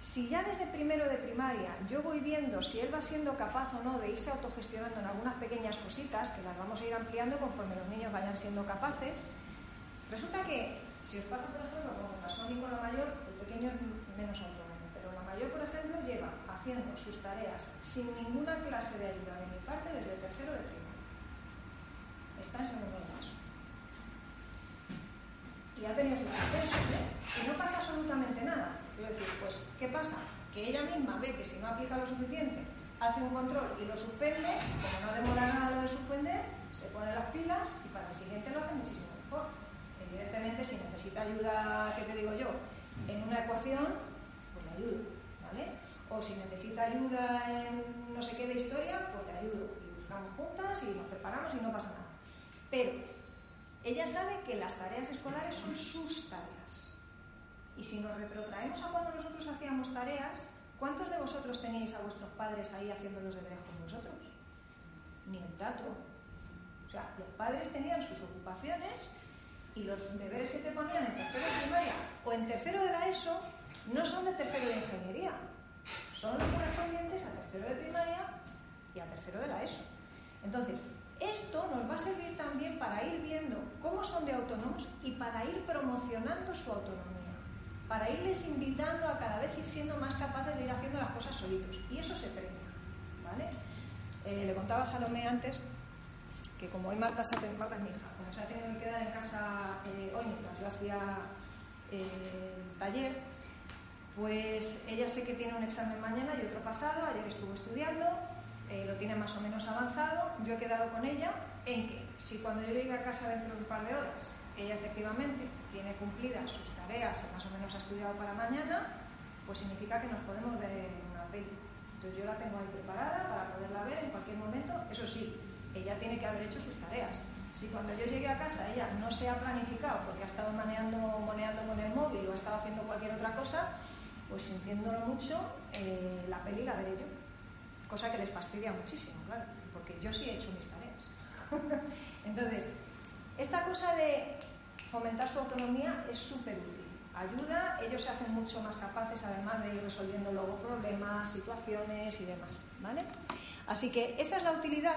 Si ya desde primero de primaria yo voy viendo si él va siendo capaz o no de irse autogestionando en algunas pequeñas cositas, que las vamos a ir ampliando conforme los niños vayan siendo capaces, resulta que si os pasa, por ejemplo, como pasó a mí con la mayor, el pequeño es menos autónomo, pero la mayor, por ejemplo, lleva haciendo sus tareas sin ninguna clase de ayuda de mi parte desde tercero de primaria. Está en segundo paso. Y ha tenido sus sucesos, ¿eh? Y no pasa absolutamente nada. Quiero decir, pues, ¿qué pasa? Que ella misma ve que si no aplica lo suficiente, hace un control y lo suspende, como no le mola nada lo de suspender, se pone las pilas y para el siguiente lo hace muchísimo mejor. Evidentemente, si necesita ayuda, ¿qué te digo yo? En una ecuación, pues le ayudo, ¿vale? O si necesita ayuda en no sé qué de historia, pues le ayudo. Y buscamos juntas y nos preparamos y no pasa nada. Pero ella sabe que las tareas escolares son sus tareas. Y si nos retrotraemos a cuando nosotros hacíamos tareas, ¿cuántos de vosotros teníais a vuestros padres ahí haciendo los deberes con vosotros? Ni el tato. O sea, los padres tenían sus ocupaciones y los deberes que te ponían en tercero de primaria o en tercero de la ESO no son de tercero de ingeniería, son los correspondientes a tercero de primaria y a tercero de la ESO. Entonces, esto nos va a servir también para ir viendo cómo son de autónomos y para ir promocionando su autonomía, para irles invitando a cada vez ir siendo más capaces de ir haciendo las cosas solitos. Y eso se premia. ¿vale? Eh, le contaba a Salomé antes que como hoy Marta, se, Marta es mi hija, se ha tenido que quedar en casa eh, hoy mientras yo hacía eh, taller, pues ella sé que tiene un examen mañana y otro pasado, ayer estuvo estudiando, eh, lo tiene más o menos avanzado, yo he quedado con ella en que si cuando yo llegue a casa dentro de un par de horas, ella efectivamente tiene cumplidas sus tareas y más o menos ha estudiado para mañana, pues significa que nos podemos ver en una peli. Entonces yo la tengo ahí preparada para poderla ver en cualquier momento, eso sí, ella tiene que haber hecho sus tareas. Si cuando yo llegué a casa ella no se ha planificado porque ha estado maneando, moneando con el móvil o ha estado haciendo cualquier otra cosa, pues sintiéndolo mucho, eh, la peli la veré yo. Cosa que les fastidia muchísimo, claro, porque yo sí he hecho mis tareas. Entonces, esta cosa de fomentar su autonomía es súper útil. Ayuda, ellos se hacen mucho más capaces además de ir resolviendo luego problemas, situaciones y demás. ¿vale? Así que esa es la utilidad.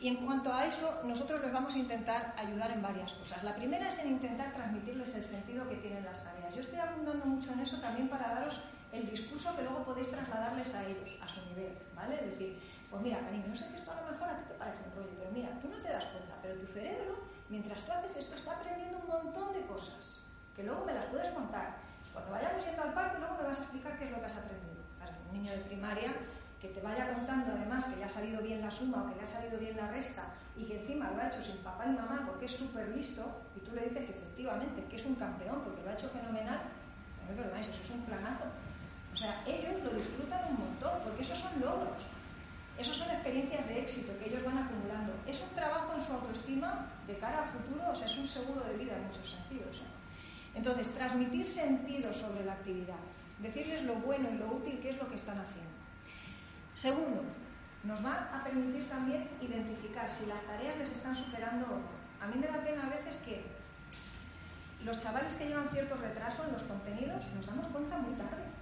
Y en cuanto a eso, nosotros les vamos a intentar ayudar en varias cosas. La primera es en intentar transmitirles el sentido que tienen las tareas. Yo estoy abundando mucho en eso también para daros el discurso que luego podéis trasladarles a ellos, a su nivel, ¿vale? Es decir, pues mira, cariño, yo sé que esto a lo mejor a ti te parece un rollo, pero mira, tú no te das cuenta, pero tu cerebro, mientras tú haces esto, está aprendiendo un montón de cosas, que luego me las puedes contar. Cuando vayamos yendo al parque, luego me vas a explicar qué es lo que has aprendido. Para un niño de primaria que te vaya contando además que le ha salido bien la suma o que le ha salido bien la resta y que encima lo ha hecho sin papá y mamá porque es súper listo y tú le dices que efectivamente que es un campeón porque lo ha hecho fenomenal, no me eso es un planazo. O sea, ellos lo disfrutan un montón porque esos son logros. Esas son experiencias de éxito que ellos van acumulando. Es un trabajo en su autoestima de cara a futuro, o sea, es un seguro de vida en muchos sentidos. ¿eh? Entonces, transmitir sentido sobre la actividad, decirles lo bueno y lo útil que es lo que están haciendo. Segundo, nos va a permitir también identificar si las tareas les están superando o no. A mí me da pena a veces que los chavales que llevan cierto retraso en los contenidos nos damos cuenta muy tarde.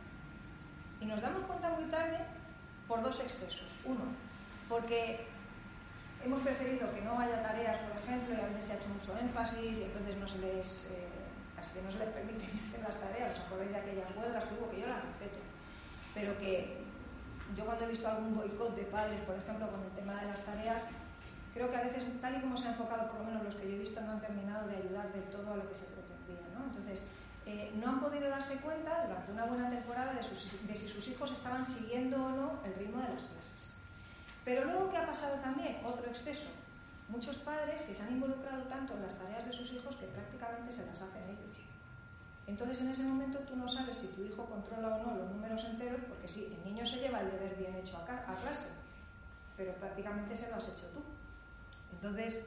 Y nos damos cuenta muy tarde por dos excesos. Uno, porque hemos preferido que no haya tareas, por ejemplo, y a veces se ha hecho mucho énfasis y entonces no se les, eh, no se les permite hacer las tareas. ¿Os acordáis de aquellas huelgas que hubo? Que yo las respeto. Pero que yo cuando he visto algún boicot de padres, por ejemplo, con el tema de las tareas, creo que a veces, tal y como se ha enfocado, por lo menos los que yo he visto, no han terminado de ayudar de todo a lo que se pretendía. Eh, no han podido darse cuenta durante una buena temporada de, si sus hijos estaban siguiendo o no el ritmo de las clases. Pero luego, ¿qué ha pasado también? Otro exceso. Muchos padres que se han involucrado tanto en las tareas de sus hijos que prácticamente se las hacen ellos. Entonces, en ese momento tú no sabes si tu hijo controla o no los números enteros, porque sí, el niño se lleva el deber bien hecho a, a clase, pero prácticamente se lo has hecho tú. Entonces,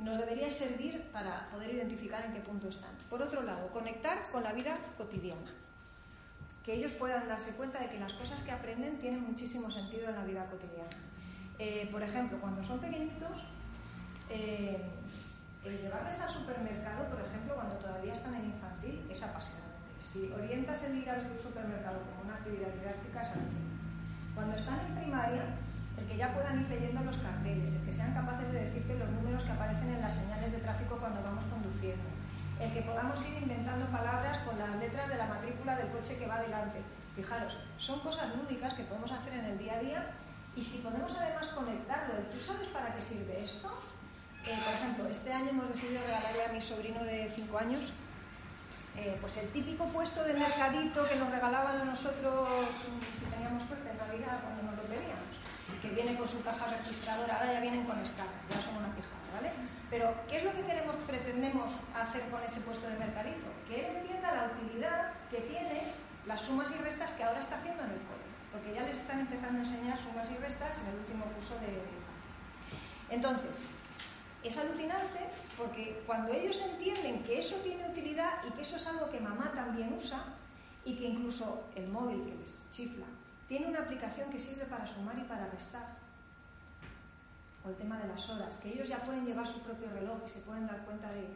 nos debería servir para poder identificar en qué punto están. Por otro lado, conectar con la vida cotidiana. Que ellos puedan darse cuenta de que las cosas que aprenden tienen muchísimo sentido en la vida cotidiana. Eh, por ejemplo, cuando son pequeñitos, eh, el llevarles al supermercado, por ejemplo, cuando todavía están en infantil, es apasionante. Si orientas el ir al supermercado como una actividad didáctica, es alucinante. Cuando están en primaria, el que ya puedan ir leyendo los carteles, el que sean capaces de decirte los números que aparecen en las señales de tráfico cuando vamos conduciendo, el que podamos ir inventando palabras con las letras de la matrícula del coche que va delante. Fijaros, son cosas lúdicas que podemos hacer en el día a día y si podemos además conectarlo, ¿tú sabes para qué sirve esto? Eh, por ejemplo, este año hemos decidido regalarle a mi sobrino de 5 años eh, pues el típico puesto de mercadito que nos regalaban a nosotros si teníamos suerte en Navidad cuando nos que viene con su caja registradora, ahora ya vienen con escala, ya son una fijada, ¿vale? Pero, ¿qué es lo que queremos, pretendemos hacer con ese puesto de mercadito? Que él entienda la utilidad que tiene las sumas y restas que ahora está haciendo en el cole, porque ya les están empezando a enseñar sumas y restas en el último curso de infancia. Entonces, es alucinante porque cuando ellos entienden que eso tiene utilidad y que eso es algo que mamá también usa y que incluso el móvil que les chifla tiene una aplicación que sirve para sumar y para restar. O el tema de las horas, que ellos ya pueden llevar su propio reloj y se pueden dar cuenta de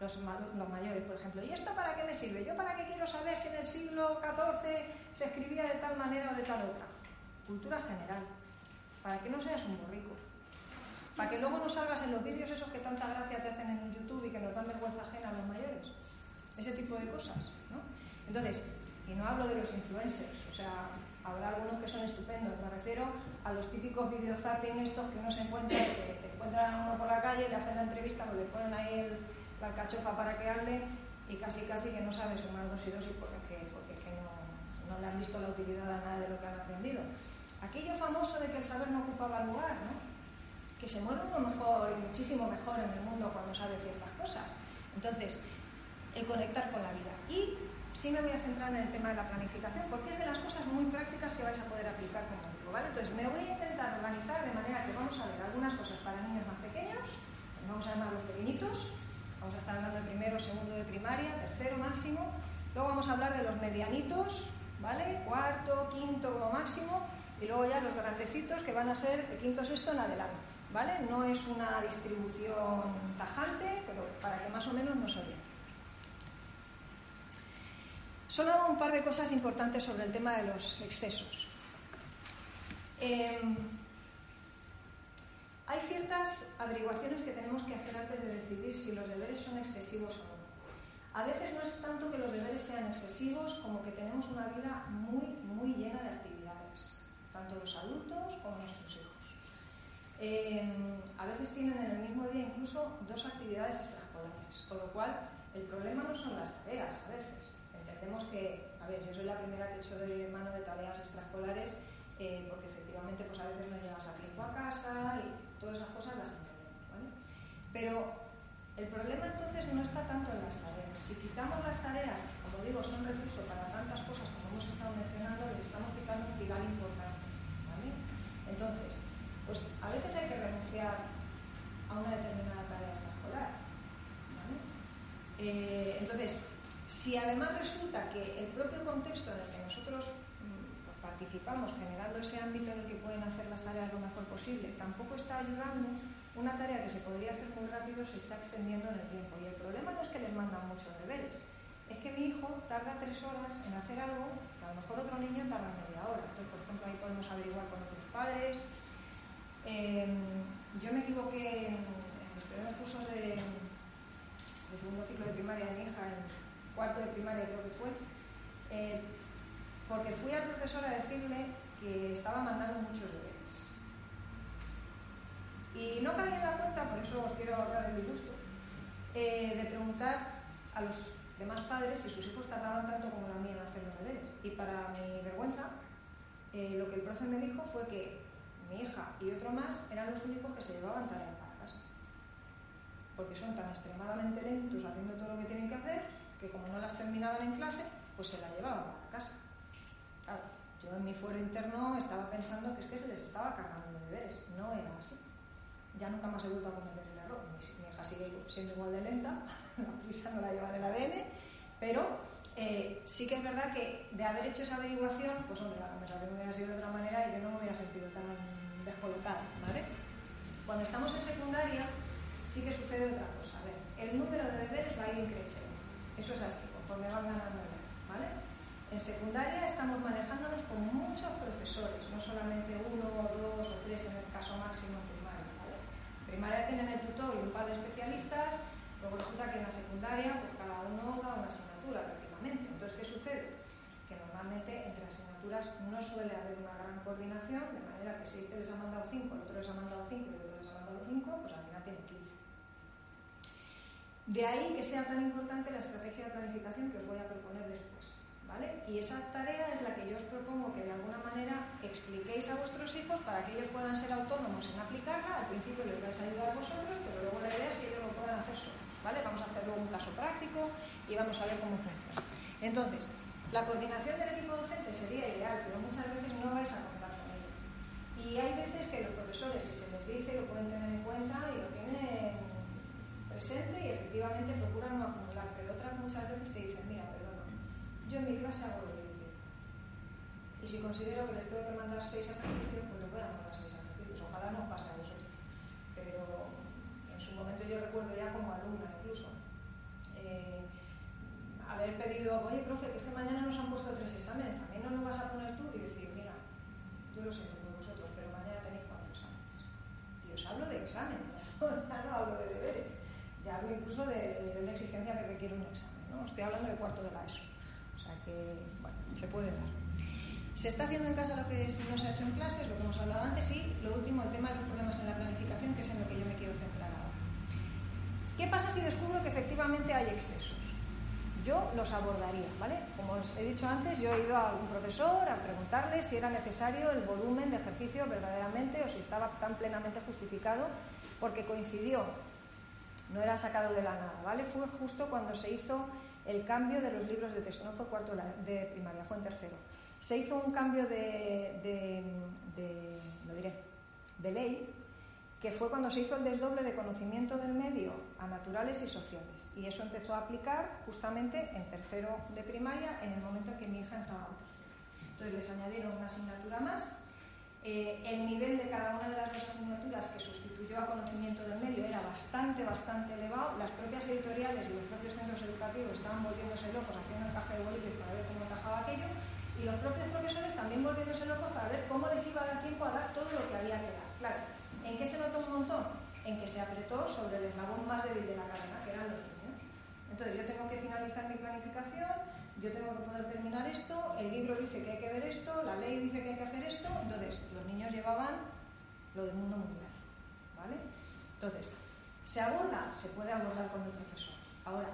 los, mayores, por ejemplo. ¿Y esto para qué me sirve? ¿Yo para qué quiero saber si en el siglo XIV se escribía de tal manera o de tal otra? Cultura general. Para que no seas un borrico. Para que luego no salgas en los vídeos esos que tanta gracia te hacen en YouTube y que nos dan vergüenza ajena a los mayores. Ese tipo de cosas. ¿no? Entonces, y no hablo de los influencers, o sea, Habrá algunos que son estupendos, me refiero a los típicos videozapping estos que uno se encuentra, que te encuentran a uno por la calle, le hacen la entrevista, pues le ponen ahí el, la cachofa para que hable y casi casi que no sabe sumar dos y dos y porque, porque que no, no, le han visto la utilidad a nada de lo que han aprendido. Aquello famoso de que el saber no ocupaba lugar, que se mueve uno mejor y muchísimo mejor en el mundo cuando sabe ciertas cosas. Entonces, el conectar con la vida. Y sí me voy a centrar en el tema de la planificación, porque es de las cosas muy prácticas que vais a poder aplicar como digo, ¿vale? Entonces, me voy a intentar organizar de manera que vamos a ver algunas cosas para niños más pequeños, vamos a llamar los pequeñitos, vamos a estar hablando de primero, segundo de primaria, tercero máximo, luego vamos a hablar de los medianitos, ¿vale? Cuarto, quinto como máximo, y luego ya los grandecitos que van a ser de quinto, sexto en adelante, ¿vale? No es una distribución tajante, pero para que más o menos nos oriente. Solo un par de cosas importantes sobre el tema de los excesos. Em, hay ciertas averiguaciones que tenemos que hacer antes de decidir si los deberes son excesivos o no. A veces no es tanto que los deberes sean excesivos como que tenemos una vida muy, muy llena de actividades, tanto los adultos como nuestros hijos. Em, a veces tienen en el mismo día incluso dos actividades extraescolares, con lo cual el problema no son las tareas a veces, entendemos que, a ver, yo soy la primera que he hecho de mano de tareas extraescolares eh, porque efectivamente pues a veces no llevas a tiempo a casa y todas esas cosas las entendemos, ¿vale? Pero el problema entonces no está tanto en las tareas. Si quitamos las tareas, como digo, son recursos para tantas cosas como hemos estado mencionando, les estamos quitando un pilar importante, ¿vale? Entonces, pues a veces hay que renunciar a una determinada tarea extraescolar, ¿vale? Eh, entonces, si además resulta que el propio contexto en el que nosotros mm, pues, participamos, generando ese ámbito en el que pueden hacer las tareas lo mejor posible, tampoco está ayudando, una tarea que se podría hacer muy rápido se está extendiendo en el tiempo. Y el problema no es que les mandan muchos deberes, es que mi hijo tarda tres horas en hacer algo que a lo mejor otro niño tarda media hora. Entonces, por ejemplo, ahí podemos averiguar con otros padres. Em, yo me equivoqué en, los primeros cursos de, de segundo ciclo de primaria de mi hija en cuarto de primaria creo que fue, eh, porque fui al profesor a decirle que estaba mandando muchos deberes. Y no caí en la cuenta, por eso os quiero hablar de mi gusto, eh, de preguntar a los demás padres si sus hijos tardaban tanto como la mía en hacer los deberes. Y para mi vergüenza, eh, lo que el profe me dijo fue que mi hija y otro más eran los únicos que se llevaban tareas para casa. Porque son tan extremadamente lentos haciendo todo lo que tienen que hacer que como no las terminaban en clase, pues se la llevaban a casa. Claro, yo en mi fuero interno estaba pensando que es que se les estaba cargando de deberes. No era así. Ya nunca más he vuelto a cometer el error. Mi, hija sigue siendo igual de lenta, la prisa no la lleva en el ADN, pero eh, sí que es verdad que de haber hecho esa averiguación, pues hombre, la conversación hubiera sido de otra manera y yo no me hubiera sentido tan descolocada, ¿vale? Cuando estamos en secundaria, sí que sucede otra cosa. A ver, el número de deberes va a ir creciendo eso es así, conforme van ganando edad. ¿vale? En secundaria estamos manejándonos con muchos profesores, no solamente uno dos o tres en el caso máximo en primaria. ¿vale? Primaria tienen el tutor y un par de especialistas, luego resulta que en la secundaria pues cada uno da una asignatura prácticamente. Entonces, ¿qué sucede? Que normalmente entre asignaturas no suele haber una gran coordinación, de manera que si este les ha mandado cinco, el otro les ha mandado cinco y el otro les ha mandado cinco, pues al final tienen 15. De ahí que sea tan importante la estrategia de planificación que os voy a proponer después. ¿vale? Y esa tarea es la que yo os propongo que de alguna manera expliquéis a vuestros hijos para que ellos puedan ser autónomos en aplicarla. Al principio les vais a ayudar vosotros, pero luego la idea es que ellos lo puedan hacer solos. ¿vale? Vamos a hacer luego un caso práctico y vamos a ver cómo funciona. Entonces, la coordinación del equipo docente sería ideal, pero muchas veces no vais a contar con ello. Y hay veces que los profesores, si se les dice, lo pueden tener en cuenta y lo tienen presente y efectivamente procuran no acumular, pero otras muchas veces te dicen, mira, perdona, yo en mi clase hago lo quiero. Y si considero que les tengo que mandar seis ejercicios, pues les voy a mandar seis ejercicios. Ojalá no pase a vosotros. Pero en su momento yo recuerdo ya como alumna incluso. Eh, haber pedido, oye, profe, que es que mañana nos han puesto tres exámenes, también no nos vas a poner tú y decir, mira, yo lo siento por vosotros, pero mañana tenéis cuatro exámenes. Y os hablo de exámenes, ya no hablo de deberes. Ya hablo incluso del nivel de exigencia que requiere un examen. ¿no? Estoy hablando de cuarto de la ESO. O sea que, bueno, se puede dar. Se está haciendo en casa lo que no se ha hecho en clases, lo que hemos hablado antes, y lo último, el tema de los problemas en la planificación, que es en lo que yo me quiero centrar ahora. ¿Qué pasa si descubro que efectivamente hay excesos? Yo los abordaría, ¿vale? Como os he dicho antes, yo he ido a algún profesor a preguntarle si era necesario el volumen de ejercicio verdaderamente o si estaba tan plenamente justificado, porque coincidió no era sacado de la nada, ¿vale? Fue justo cuando se hizo el cambio de los libros de texto. No fue cuarto de primaria, fue en tercero. Se hizo un cambio de, lo diré, de ley que fue cuando se hizo el desdoble de conocimiento del medio a naturales y sociales. Y eso empezó a aplicar justamente en tercero de primaria, en el momento en que mi hija entraba en tercero. Entonces les añadieron una asignatura más. Eh, el nivel de cada una de las dos asignaturas que sustituyó a conocimiento del medio era bastante, bastante elevado. Las propias editoriales y los propios centros educativos estaban volviéndose locos haciendo el café de bolígrafo para ver cómo encajaba aquello. Y los propios profesores también volviéndose locos para ver cómo les iba a dar tiempo a dar todo lo que había que dar. Claro, ¿En qué se notó un montón? En que se apretó sobre el eslabón más débil de la cadena, que eran los niños. Entonces yo tengo que finalizar mi planificación, yo tengo que poder terminar esto, el libro dice que hay que ver esto, la ley dice que hay que hacer esto, entonces los niños llevaban lo del mundo mundial. ¿Vale? Entonces, ¿se aborda? Se puede abordar con el profesor. Ahora,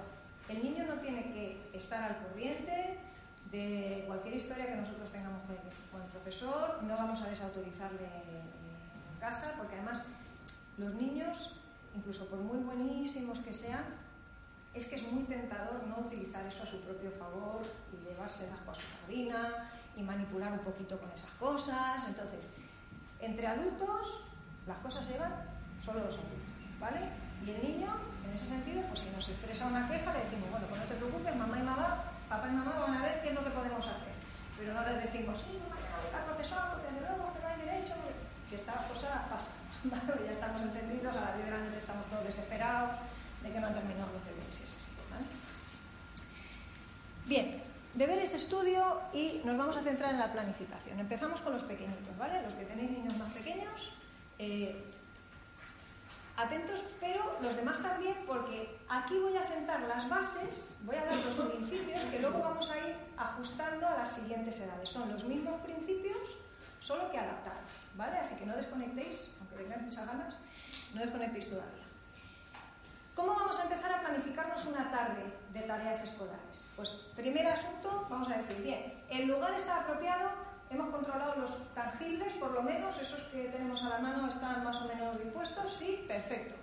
el niño no tiene que estar al corriente de cualquier historia que nosotros tengamos con el profesor, no vamos a desautorizarle casa, porque además los niños, incluso por muy buenísimos que sean, es que es muy tentador no utilizar eso a su propio favor y llevarse las cosas a harina y manipular un poquito con esas cosas. Entonces, entre adultos, las cosas se van solo los adultos, ¿vale? Y el niño, en ese sentido, pues si nos expresa una queja, le decimos, bueno, pues no te preocupes, mamá y mamá, papá y mamá van a ver qué es lo que podemos hacer. Pero no le decimos, sí, no vaya a profesor, porque de que no hay derecho que esta cosa pasa. ya estamos entendidos, a las 10 de la noche estamos todos desesperados de que no han terminado los deberes y es así. ¿vale? Bien, deberes de estudio y nos vamos a centrar en la planificación. Empezamos con los pequeñitos, ¿vale? Los que tenéis niños más pequeños, eh, atentos, pero los demás también, porque aquí voy a sentar las bases, voy a dar los principios que luego vamos a ir ajustando a las siguientes edades. Son los mismos principios, solo que adaptados, ¿vale? Así que no desconectéis, aunque tengáis muchas ganas, no desconectéis todavía. ¿Cómo vamos a empezar a planificarnos una tarde de tareas escolares? Pues primer asunto, vamos a decir, bien, el lugar está apropiado, hemos controlado los tangibles, por lo menos, esos que tenemos a la mano están más o menos dispuestos, sí, perfecto.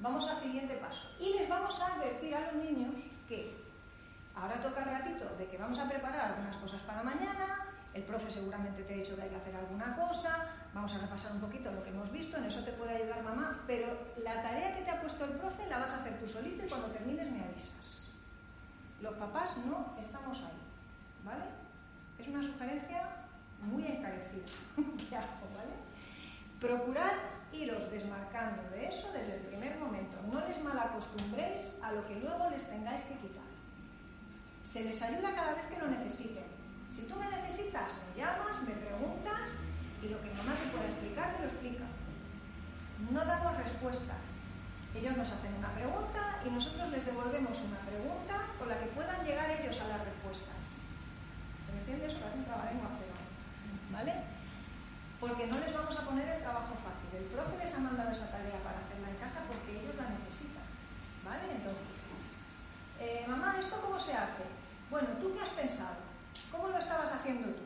Vamos al siguiente paso. Y les vamos a advertir a los niños que ahora toca el ratito de que vamos a preparar algunas cosas para mañana, el profe seguramente te ha dicho que hay que hacer alguna cosa, vamos a repasar un poquito lo que hemos visto, en eso te puede ayudar mamá, pero la tarea que te ha puesto el profe la vas a hacer tú solito y cuando termines me avisas. Los papás no estamos ahí, ¿vale? Es una sugerencia muy encarecida que hago, ¿vale? Procurar iros desmarcando de eso desde el primer momento. No les malacostumbréis a lo que luego les tengáis que quitar. Se les ayuda cada vez que lo necesiten si tú me necesitas, me llamas, me preguntas y lo que mamá te pueda explicar, te lo explica. No damos respuestas. Ellos nos hacen una pregunta y nosotros les devolvemos una pregunta con la que puedan llegar ellos a las respuestas. ¿Se me entiende? Eso parece un trabalengua, pero... ¿Vale? Porque no les vamos a poner el trabajo fácil. El profe les ha mandado esa tarea para hacerla en casa porque ellos la necesitan. ¿Vale? Entonces, eh, mamá, ¿esto cómo se hace? Bueno, ¿tú qué has pensado? ¿Cómo lo estabas haciendo tú?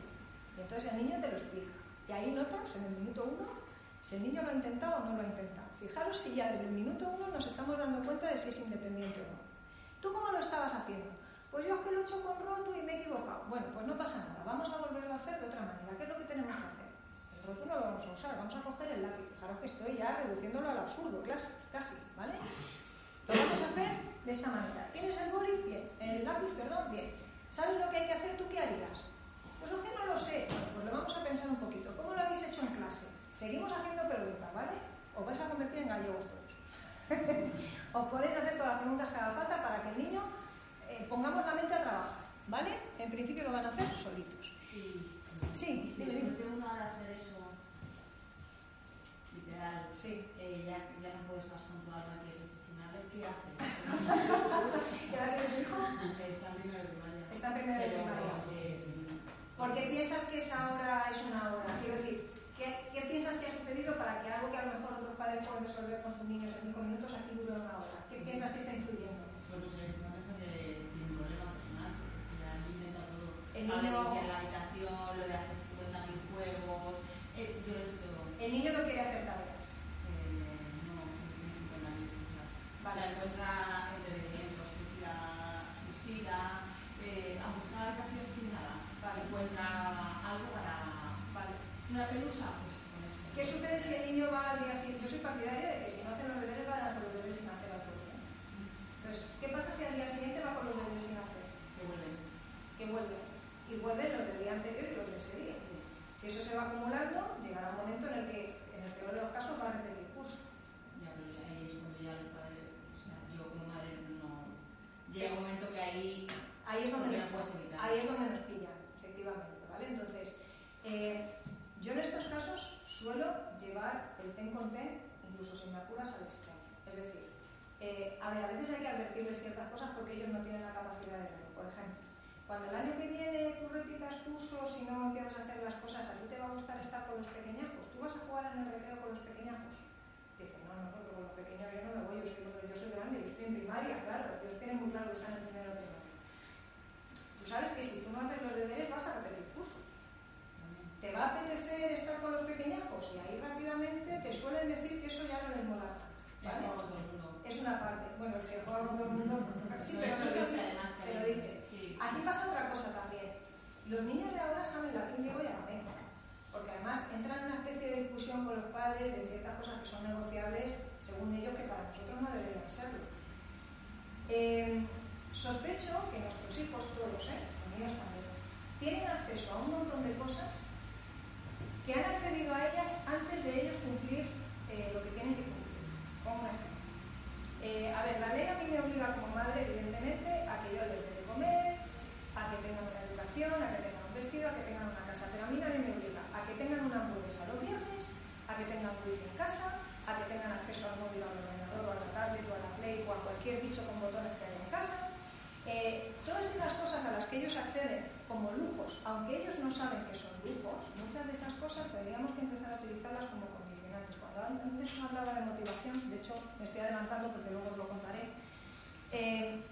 Y entonces el niño te lo explica. Y ahí notas, en el minuto uno, si el niño lo ha intentado o no lo ha intentado. Fijaros si ya desde el minuto uno nos estamos dando cuenta de si es independiente o no. ¿Tú cómo lo estabas haciendo? Pues yo es que lo he hecho con roto y me he equivocado. Bueno, pues no pasa nada, vamos a volverlo a hacer de otra manera. ¿Qué es lo que tenemos que hacer? El roto no lo vamos a usar, vamos a coger el lápiz. Fijaros que estoy ya reduciéndolo al absurdo, casi, ¿vale? Lo vamos a hacer de esta manera. ¿Tienes el boli? Bien. El lápiz, perdón, bien. ¿Sabes lo que hay que hacer? ¿Tú qué harías? Pues que no lo sé. Pues lo vamos a pensar un poquito. ¿Cómo lo habéis hecho en clase? Seguimos haciendo preguntas, ¿vale? Os vais a convertir en gallegos todos. Os podéis hacer todas las preguntas que haga falta para que el niño eh, pongamos la mente a trabajar, ¿vale? En principio lo van a hacer solitos. Sí, sí, sí, sí. uno al hacer eso, literal, sí. Eh, ya, ya no puedes más con tu alma que es asesinarle, ¿qué haces? ¿Qué hace tu hijo? Está primero de Está primero de primaria. ¿Por qué piensas que esa hora es una hora? Quiero decir, ¿qué, ¿qué, piensas que ha sucedido para que algo que a lo mejor otros padres pueden resolver con sus niños en cinco minutos aquí dure una hora? ¿Qué piensas que está influyendo? Pues el problema tiene un problema personal, porque ya intenta todo. El niño... la habitación, lo de hacer mil juegos, eh, yo lo he todo. El niño no quiere hacer tareas. Eh, no, simplemente con las cosas. Vale. O sea, encuentra entretenimiento, asistida, a buscar la habitación sin nada. Vale. Encuentra algo para... Vale. Una pelusa, pues con eso. ¿Qué sucede si el niño va al día siguiente? Yo soy partidaria de que si no hace los deberes, va a dar con los deberes sin hacer día. Entonces, ¿qué pasa si al día siguiente va con los deberes sin hacer? Que vuelven. Que vuelve. Y vuelven los del día anterior y los de ese día. Si eso se va acumulando, llegará un momento en el que, en el peor de los casos, va a repetir curso. Ya, pero ahí es cuando ya los padres, o sea, yo como madre no... Llega un momento que ahí... Ahí es donde nos, ahí es donde nos pillan, efectivamente, ¿vale? Entonces, eh, yo en estos casos suelo llevar el ten con ten, incluso si me apuras, al extremo. Es decir, eh, a ver, a veces hay que advertirles ciertas cosas porque ellos no tienen la capacidad de verlo. Por ejemplo, cuando el año que viene tú repitas cursos y no quieres hacer las cosas, ¿a ti te va a gustar estar con los pequeñajos? ¿Tú vas a jugar en el recreo con los pequeñajos? Dicen, no, no, porque con los pequeños yo no me voy, yo soy, grande, yo estoy en primaria, claro, ellos tienen muy claro que están en primero de primaria. Tú sabes que si tú no haces los deberes vas a repetir. ¿Te va a apetecer estar con los pequeñajos? Y ahí rápidamente te suelen decir que eso ya no les mola. Es una parte. Bueno, se juega con todo el mundo. Sí, pero no se lo dice. Aquí pasa otra cosa también. Los niños de ahora saben latín, griego y arameo. Porque además entran en una especie de discusión con los padres de ciertas cosas que son negociables, según ellos, que para nosotros no deberían serlo. Eh, sospecho que nuestros hijos, todos, ¿eh? los míos también, tienen acceso a un montón de cosas que han accedido a ellas antes de ellos cumplir eh, lo que tienen que cumplir. Como un ejemplo. Eh, a ver, la ley a mí me obliga como madre, evidentemente, a que yo les dé de comer, a que tengan una educación, a que tengan un vestido, a que tengan una casa. Pero a mí nadie me obliga a que tengan una hamburguesa los viernes, a que tengan wifi en casa, a que tengan acceso al móvil, al ordenador, o a la tablet, o a la play, o a cualquier bicho con botones que haya en casa. Eh, todas esas cosas a las que ellos acceden como lujos, aunque ellos no saben que son lujos, muchas de esas cosas tendríamos que empezar a utilizarlas como condicionantes. Cuando antes hablaba de motivación, de hecho me estoy adelantando porque luego os lo contaré, eh,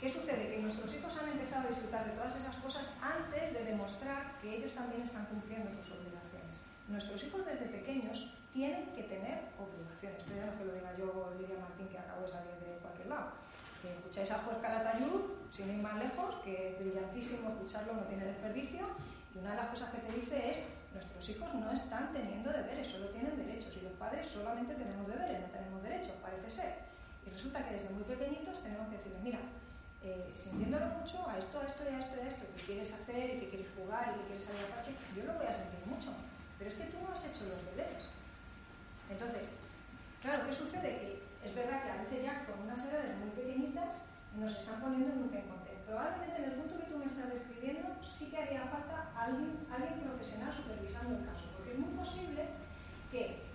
¿qué sucede? Que nuestros hijos han empezado a disfrutar de todas esas cosas antes de demostrar que ellos también están cumpliendo sus obligaciones. Nuestros hijos desde pequeños tienen que tener obligaciones. Esto ya no es que lo diga yo, Lidia Martín, que acabo de salir de cualquier lado. Escucháis a Juez Calatayud, sin ir más lejos, que es brillantísimo escucharlo, no tiene desperdicio. Y una de las cosas que te dice es, nuestros hijos no están teniendo deberes, solo tienen derechos. Y los padres solamente tenemos deberes, no tenemos derechos, parece ser. Y resulta que desde muy pequeñitos tenemos que decirles, mira, eh, sintiéndolo mucho a esto, a esto y a esto y a esto, que quieres hacer y que quieres jugar y que quieres salir a parche, yo lo voy a sentir mucho. Pero es que tú no has hecho los deberes. Entonces, claro, ¿qué sucede? Que es verdad que a veces ya con unas edades muy pequeñitas nos están poniendo en un ten con ten. Probablemente en el punto que tú me estás describiendo sí que haría falta alguien, alguien profesional supervisando el caso, porque es muy posible que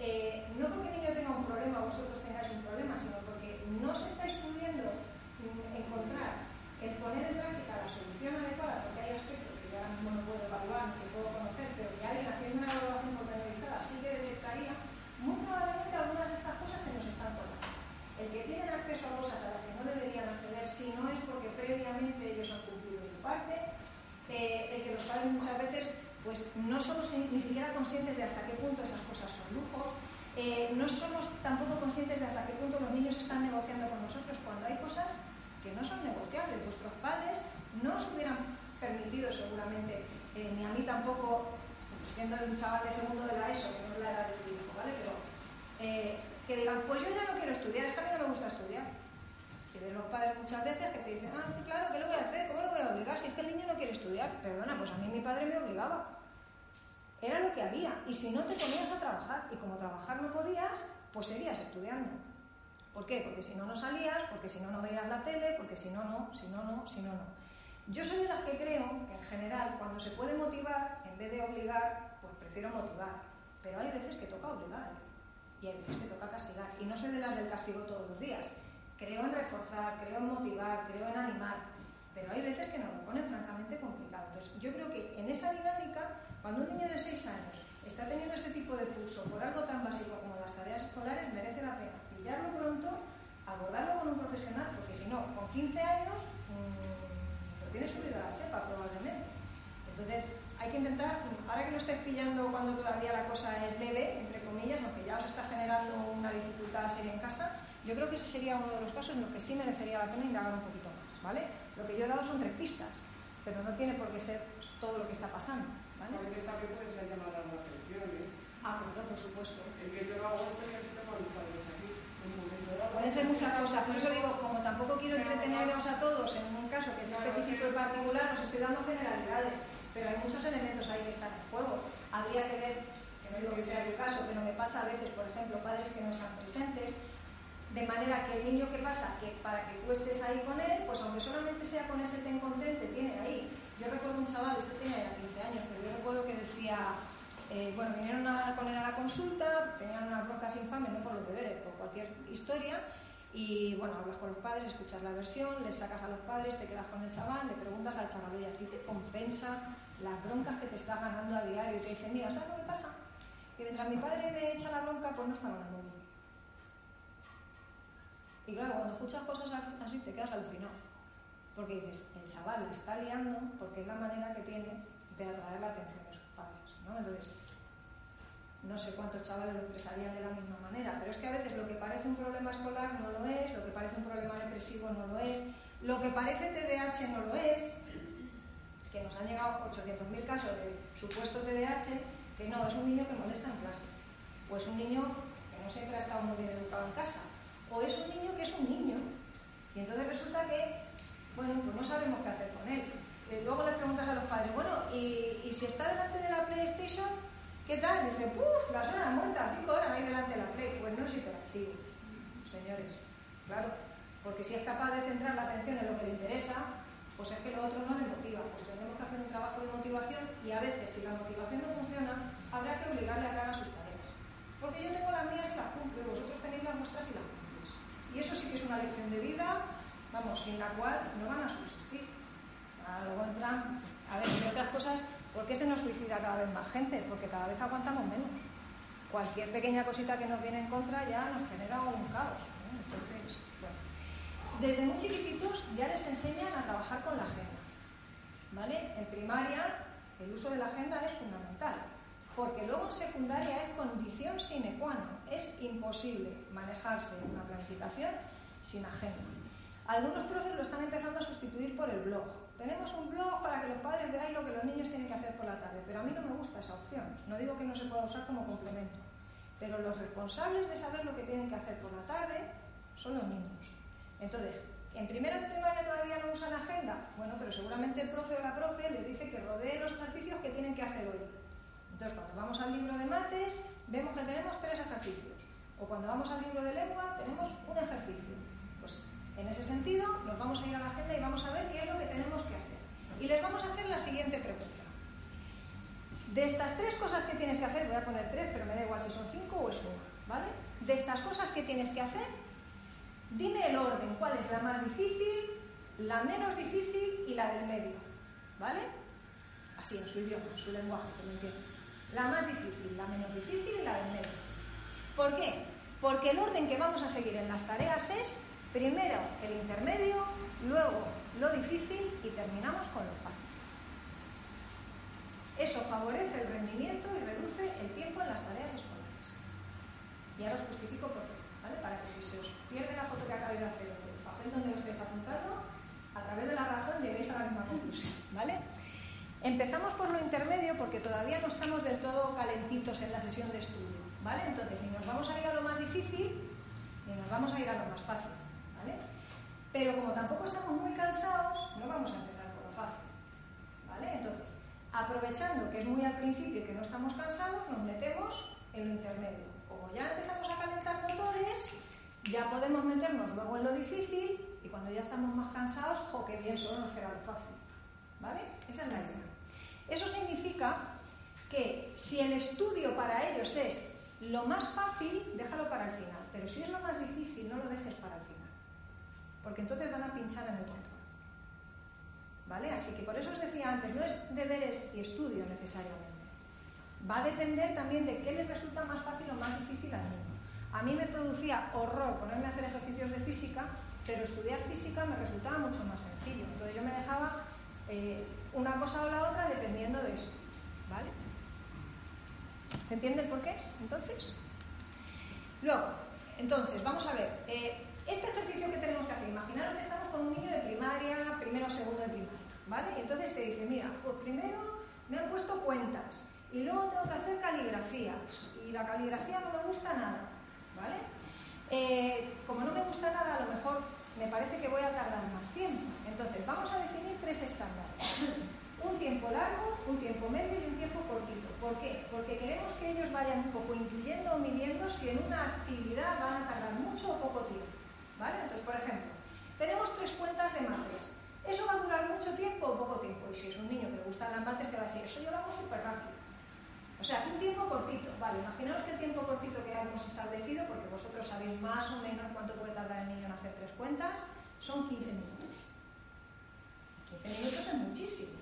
eh, no porque el niño tenga un problema o vosotros tengáis un problema, sino porque no se estáis pudiendo mm, encontrar el poner en práctica la solución adecuada, porque hay aspectos que yo ahora mismo no puedo evaluar, que puedo conocer, pero que alguien haciendo una evaluación pormenorizada sí que detectaría, muy probablemente algunas de estas cosas se nos están colando. El que tienen acceso a cosas a las que no deberían acceder, si no es porque previamente ellos han cumplido su parte, eh, el que los padres muchas veces pues no somos ni siquiera conscientes de hasta qué punto esas cosas son lujos, eh, no somos tampoco conscientes de hasta qué punto los niños están negociando con nosotros cuando hay cosas que no son negociables. Vuestros padres no os hubieran permitido seguramente, eh, ni a mí tampoco, siendo un chaval de segundo de la ESO, que no es la edad de tu hijo, ¿vale? Pero eh, que digan, pues yo ya no quiero estudiar, es que a mí no me gusta estudiar. Y ven los padres muchas veces que te dicen, ah, claro, ¿qué le voy a hacer? ¿Cómo le voy a obligar? Si es que el niño no quiere estudiar. Perdona, pues a mí mi padre me obligaba. Era lo que había. Y si no te ponías a trabajar, y como trabajar no podías, pues seguías estudiando. ¿Por qué? Porque si no, no salías, porque si no, no veías la tele, porque si no, no, si no, no, si no, no. Yo soy de las que creo que en general, cuando se puede motivar, en vez de obligar, pues prefiero motivar. Pero hay veces que toca obligar y hay que toca castigar. Y no soy de las del castigo todos los días. Creo en reforzar, creo en motivar, creo en animar. Pero hay veces que nos lo ponen francamente complicado. Entonces, yo creo que en esa dinámica, cuando un niño de 6 años está teniendo ese tipo de pulso por algo tan básico como las tareas escolares, merece la pena pillarlo pronto, abordarlo con un profesional, porque si no, con 15 años mmm, lo tiene subido a la chepa probablemente. Entonces, hay que intentar, ahora que lo estáis pillando cuando todavía la cosa es leve, entre comillas, aunque ya os está generando una dificultad seria en casa, Yo creo que ese sería uno de los casos en los que sí merecería la pena indagar un poquito más, ¿vale? Lo que yo he dado son tres pistas, pero no tiene por qué ser todo lo que está pasando, ¿vale? puede ser llamada a atención, ¿eh? Ah, claro, por supuesto. El que yo lo hago es que a mis padres aquí. Pueden ser muchas cosas, por eso digo, como tampoco quiero entreteneros a todos en un caso que es específico y particular, os estoy dando generalidades, pero hay muchos elementos ahí que están en juego. Habría que ver, no digo que sea el caso, pero me pasa a veces, por ejemplo, padres que no están presentes, de manera que el niño que pasa, que para que tú estés ahí con él, pues aunque solamente sea con ese ten contente, tiene ahí. Yo recuerdo un chaval, este tenía ya 15 años, pero yo recuerdo que decía, eh, bueno, vinieron a, él a la consulta, tenían unas broncas infames, no por los deberes, por cualquier historia, y bueno, hablas con los padres, escuchas la versión, les sacas a los padres, te quedas con el chaval, le preguntas al chaval, y a ti te compensa las broncas que te estás ganando a diario, y te dicen, mira, ¿sabes lo que pasa? Que mientras mi padre me echa la bronca, pues no con el móvil. Y claro, cuando escuchas cosas así te quedas alucinado. Porque dices, el chaval le está liando porque es la manera que tiene de atraer la atención de sus padres. ¿no? Entonces, no sé cuántos chavales lo expresarían de la misma manera, pero es que a veces lo que parece un problema escolar no lo es, lo que parece un problema depresivo no lo es, lo que parece TDAH no lo es, que nos han llegado 800.000 casos de supuesto TDAH, que no, es un niño que molesta en clase, o es un niño que no siempre ha estado muy bien educado en casa, o es un niño que es un niño. Y entonces resulta que, bueno, pues no sabemos qué hacer con él. Eh, luego le preguntas a los padres, bueno, ¿y, si está delante de la PlayStation, qué tal? Dice, ¡puf! Las horas muertas, cinco horas ahí delante de la Play. Pues no es hiperactivo, señores. Claro, porque si es capaz de centrar la atención en lo que le interesa, pues es que lo otro no le motiva. Pues tenemos que hacer un trabajo de motivación y a veces, si la motivación no funciona, habrá que obligarle a que haga sus tareas. Porque yo tengo las mías y las cumplo, y vosotros tenéis las vuestras y las cumplo. Y eso sí que es una lección de vida, vamos, sin la cual no van a subsistir. Luego entran, a ver, entre otras cosas, ¿por qué se nos suicida cada vez más gente? Porque cada vez aguantamos menos. Cualquier pequeña cosita que nos viene en contra ya nos genera un caos. Entonces, bueno. Desde muy chiquititos ya les enseñan a trabajar con la agenda. ¿Vale? En primaria el uso de la agenda es fundamental porque luego en secundaria es condición sine qua non. Es imposible manejarse una planificación sin agenda. Algunos profes lo están empezando a sustituir por el blog. Tenemos un blog para que los padres veáis lo que los niños tienen que hacer por la tarde, pero a mí no me gusta esa opción. No digo que no se pueda usar como complemento, pero los responsables de saber lo que tienen que hacer por la tarde son los niños. Entonces, ¿en primero de primaria todavía no usan agenda? Bueno, pero seguramente el profe o la profe les dice que rodee los ejercicios que tienen que hacer hoy entonces, cuando vamos al libro de mates, vemos que tenemos tres ejercicios. O cuando vamos al libro de lengua, tenemos un ejercicio. Pues en ese sentido, nos vamos a ir a la agenda y vamos a ver qué es lo que tenemos que hacer. Y les vamos a hacer la siguiente pregunta. De estas tres cosas que tienes que hacer, voy a poner tres, pero me da igual si son cinco o es una, ¿vale? De estas cosas que tienes que hacer, dime el orden, cuál es la más difícil, la menos difícil y la del medio, ¿vale? Así, en su idioma, en su lenguaje, que lo entiendan. La más difícil, la menos difícil y la del medio. ¿Por qué? Porque el orden que vamos a seguir en las tareas es primero el intermedio, luego lo difícil y terminamos con lo fácil. Eso favorece el rendimiento y reduce el tiempo en las tareas escolares. Y ahora justifico por qué. Para que si se os pierde la foto que acabáis de hacer o el papel donde lo estéis apuntando, a través de la razón lleguéis a la misma conclusión, ¿vale? Empezamos por lo intermedio porque todavía no estamos del todo calentitos en la sesión de estudio, ¿vale? Entonces, ni nos vamos a ir a lo más difícil, ni nos vamos a ir a lo más fácil, ¿vale? Pero como tampoco estamos muy cansados, no vamos a empezar por lo fácil, ¿vale? Entonces, aprovechando que es muy al principio y que no estamos cansados, nos metemos en lo intermedio. Ya empezamos a calentar motores, ya podemos meternos luego en lo difícil y cuando ya estamos más cansados, jo, qué bien, solo nos queda lo fácil, ¿vale? Esa es la idea. Eso significa que si el estudio para ellos es lo más fácil, déjalo para el final. Pero si es lo más difícil, no lo dejes para el final. Porque entonces van a pinchar en el control. ¿Vale? Así que por eso os decía antes, no es deberes y estudio necesariamente. Va a depender también de qué les resulta más fácil o más difícil al niño. A mí me producía horror ponerme a hacer ejercicios de física, pero estudiar física me resultaba mucho más sencillo. Entonces yo me dejaba eh, una cosa o la otra dependiendo de eso. ¿Vale? ¿Se entiende el por qué? Entonces. Luego, Entonces, vamos a ver. eh, este ejercicio que tenemos que hacer, imaginaros que estamos con un niño de primaria, primero segundo de primaria, ¿vale? Y entonces te dice, mira, pues primero me han puesto cuentas y luego tengo que hacer caligrafía y la caligrafía no me gusta nada, ¿vale? Eh, como no me gusta nada, a lo mejor me parece que voy a tardar más tiempo. Entonces, vamos a definir tres estándares. Un tiempo largo, un tiempo medio y un tiempo cortito. ¿Por qué? Porque queremos que ellos vayan un poco intuyendo o midiendo si en una actividad van a tardar mucho o poco tiempo. ¿Vale? Entonces, por ejemplo, tenemos tres cuentas de mates. ¿Eso va a durar mucho tiempo o poco tiempo? Y si es un niño que le gustan las mates, te va a decir, eso yo lo hago súper rápido. O sea, un tiempo cortito. Vale, imaginaos que el tiempo cortito que hemos establecido, porque vosotros sabéis más o menos cuánto puede tardar el niño en hacer tres cuentas, son 15 minutos. 15 minutos es muchísimo.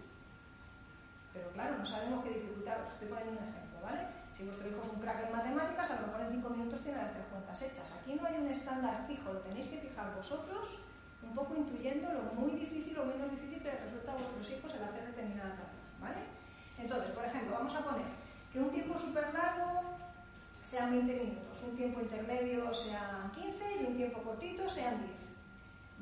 Pero claro, no sabemos qué dificultad. Os estoy poniendo un ejemplo, ¿vale? Si vuestro hijo es un crack en matemáticas, a lo mejor en 5 minutos tiene las tres cuentas hechas. Aquí no hay un estándar fijo, lo tenéis que fijar vosotros, un poco intuyendo lo muy difícil o menos difícil que les resulta a vuestros hijos el hacer determinada tarea, ¿vale? Entonces, por ejemplo, vamos a poner que un tiempo súper largo sean 20 minutos, un tiempo intermedio sean 15 y un tiempo cortito sean 10.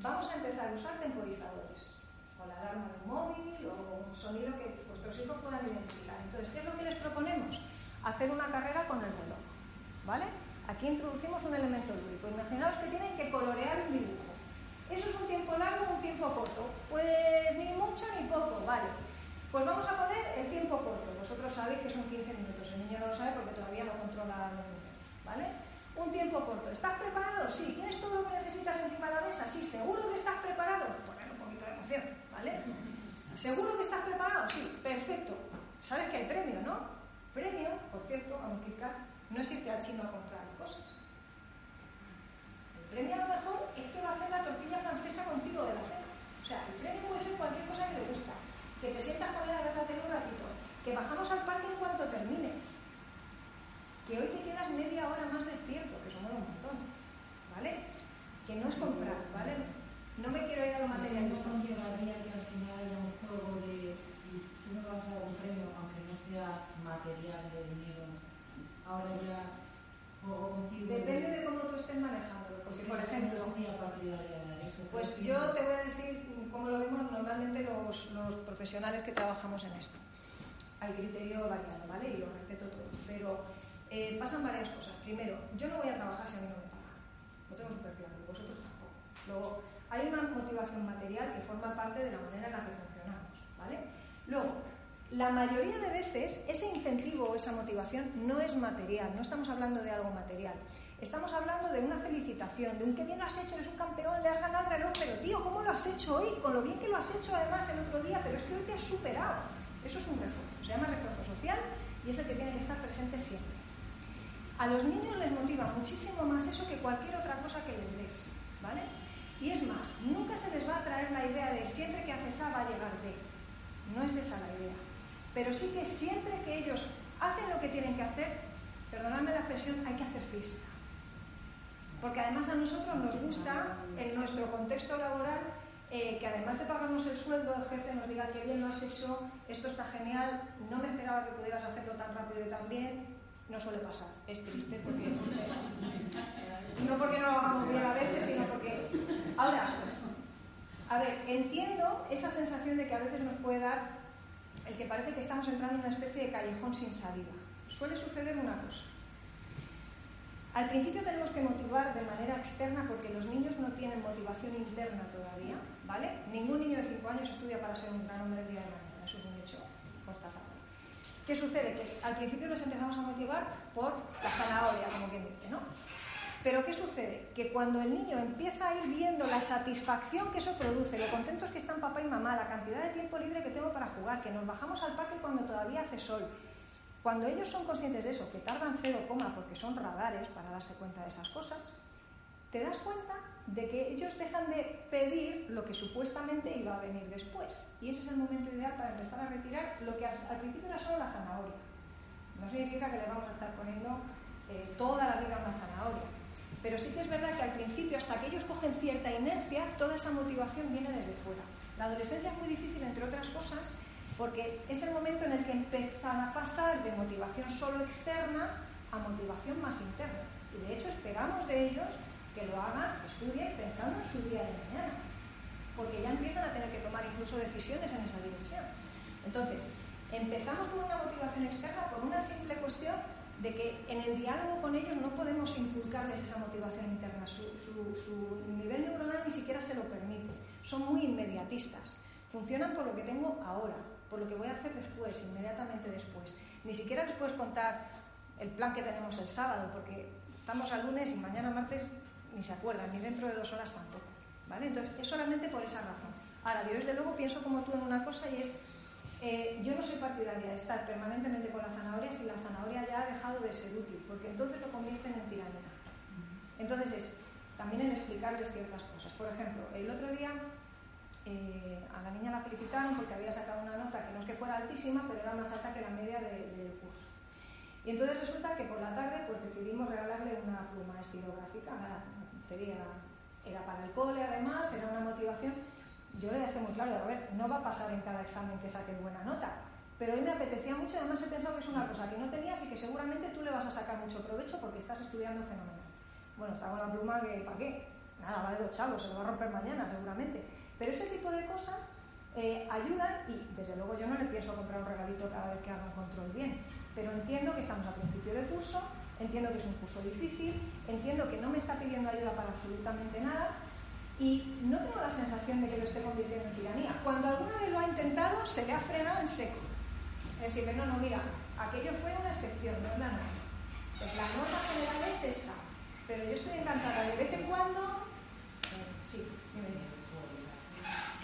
Vamos a empezar a usar temporizadores, o la alarma de un móvil o un sonido que vuestros hijos puedan identificar. Entonces, ¿qué es lo que les proponemos? Hacer una carrera con el reloj, ¿vale? Aquí introducimos un elemento lúdico. Imaginaos que tienen que colorear un dibujo. ¿Eso es un tiempo largo o un tiempo corto? Pues ni mucho ni poco, vale. Pues vamos a poner el tiempo corto. Vosotros sabéis que son 15 minutos. El niño no lo sabe porque todavía no controla los números, ¿vale? Un tiempo corto. ¿Estás preparado? Sí. ¿Tienes todo lo que necesitas encima de la mesa? Sí. ¿Seguro que estás preparado? Poner un poquito de emoción, ¿vale? ¿Seguro que estás preparado? Sí. Perfecto. Sabes que hay premio, ¿no? Premio, por cierto, aunque no es irte al chino a comprar cosas. El premio a lo mejor es que va a hacer la tortilla francesa contigo de la cena. O sea, el premio puede ser cualquier cosa que le gusta. Que te sientas con él a ver la tele un ratito. Que bajamos al parque en cuanto termines. Que hoy te quedas media hora más despierto, que somos un montón. ¿Vale? Que no es comprar, ¿vale? No me quiero ir a lo materialista. ¿No conllevaría que al final haya un juego de si tú me vas a dar un premio, aunque no sea material de dinero, ahora ya juego contigo? Depende de cómo tú estés manejándolo. Porque, por ejemplo, no. Pues yo te voy a decir cómo lo vemos normalmente los, los profesionales que trabajamos en esto. Hay criterio variado, ¿vale? Y lo respeto todos. Pero eh, pasan varias cosas. Primero, yo no voy a trabajar si a mí no me pagan. Lo tengo súper claro, y vosotros tampoco. Luego, hay una motivación material que forma parte de la manera en la que funcionamos, ¿vale? Luego, la mayoría de veces ese incentivo o esa motivación no es material, no estamos hablando de algo material. Estamos hablando de una felicitación, de un que bien has hecho, eres un campeón, le has ganado el reloj, pero tío, ¿cómo lo has hecho hoy? Con lo bien que lo has hecho además el otro día, pero es que hoy te has superado. Eso es un refuerzo, se llama refuerzo social y es el que tiene que estar presente siempre. A los niños les motiva muchísimo más eso que cualquier otra cosa que les des, ¿vale? Y es más, nunca se les va a traer la idea de siempre que haces A va a llegar B. No es esa la idea. Pero sí que siempre que ellos hacen lo que tienen que hacer, perdonadme la expresión, hay que hacer fiesta. Porque además a nosotros nos gusta, en nuestro contexto laboral, eh, que además de pagarnos el sueldo, el jefe nos diga que bien lo has hecho, esto está genial, no me esperaba que pudieras hacerlo tan rápido y tan bien, no suele pasar. Es triste porque. No porque no lo hagamos bien a veces, sino porque. Ahora, a ver, entiendo esa sensación de que a veces nos puede dar el que parece que estamos entrando en una especie de callejón sin salida. Suele suceder una cosa. Al principio tenemos que motivar de manera externa porque los niños no tienen motivación interna todavía, ¿vale? Ningún niño de 5 años estudia para ser un gran hombre el día de mañana, eso es un hecho constatado. ¿Qué sucede? Que al principio los empezamos a motivar por la zanahoria, como quien dice, ¿no? Pero ¿qué sucede? Que cuando el niño empieza a ir viendo la satisfacción que eso produce, lo contentos que están papá y mamá, la cantidad de tiempo libre que tengo para jugar, que nos bajamos al parque cuando todavía hace sol, cuando ellos son conscientes de eso, que tardan cero coma porque son radares para darse cuenta de esas cosas, te das cuenta de que ellos dejan de pedir lo que supuestamente iba a venir después. Y ese es el momento ideal para empezar a retirar lo que al, al principio era solo la zanahoria. No significa que le vamos a estar poniendo eh, toda la vida una zanahoria. Pero sí que es verdad que al principio, hasta que ellos cogen cierta inercia, toda esa motivación viene desde fuera. La adolescencia es muy difícil, entre otras cosas, porque es el momento en el que empiezan a pasar de motivación solo externa a motivación más interna. Y de hecho esperamos de ellos que lo hagan, que estudien pensando en su día de mañana, porque ya empiezan a tener que tomar incluso decisiones en esa dirección. Entonces, empezamos con una motivación externa por una simple cuestión de que en el diálogo con ellos no podemos inculcarles esa motivación interna. Su, nivel neuronal ni siquiera se lo permite. Son muy inmediatistas. Funcionan por lo que tengo ahora, por lo que voy a hacer después, inmediatamente después. Ni siquiera les puedes contar el plan que tenemos el sábado, porque estamos al lunes y mañana martes ni se acuerdan, ni dentro de dos horas tampoco. ¿vale? Entonces, es solamente por esa razón. Ahora, yo desde luego pienso como tú en una cosa y es eh, yo no soy partidaria de estar permanentemente con la zanahoria si la zanahoria ya ha dejado de ser útil, porque entonces lo convierten en tiranía. Entonces es también en explicarles ciertas cosas. Por ejemplo, el otro día eh, a la niña la felicitaron porque había sacado una nota que no es que fuera altísima, pero era más alta que la media del curso. Y entonces resulta que por la tarde pues decidimos regalarle una pluma estilográfica, nada, era para el cole además, era una motivación yo le dejé muy claro, a ver, no va a pasar en cada examen que saque buena nota, pero hoy me apetecía mucho además he pensado que es una cosa que no tenías y que seguramente tú le vas a sacar mucho provecho porque estás estudiando fenomenal. Bueno, está con la pluma que, ¿para qué? Nada, vale dos chavos, se lo va a romper mañana seguramente. Pero ese tipo de cosas eh, ayudan y desde luego yo no le pienso comprar un regalito cada vez que haga un control bien, pero entiendo que estamos a principio de curso, entiendo que es un curso difícil, entiendo que no me está pidiendo ayuda para absolutamente nada y no tengo la sensación de que lo esté convirtiendo en tiranía. Cuando alguna vez lo ha intentado, se le ha frenado en seco. Es decir, no, no, mira, aquello fue una excepción, no es la norma. Pues la norma general es esta. Pero yo estoy encantada de vez en cuando. sí,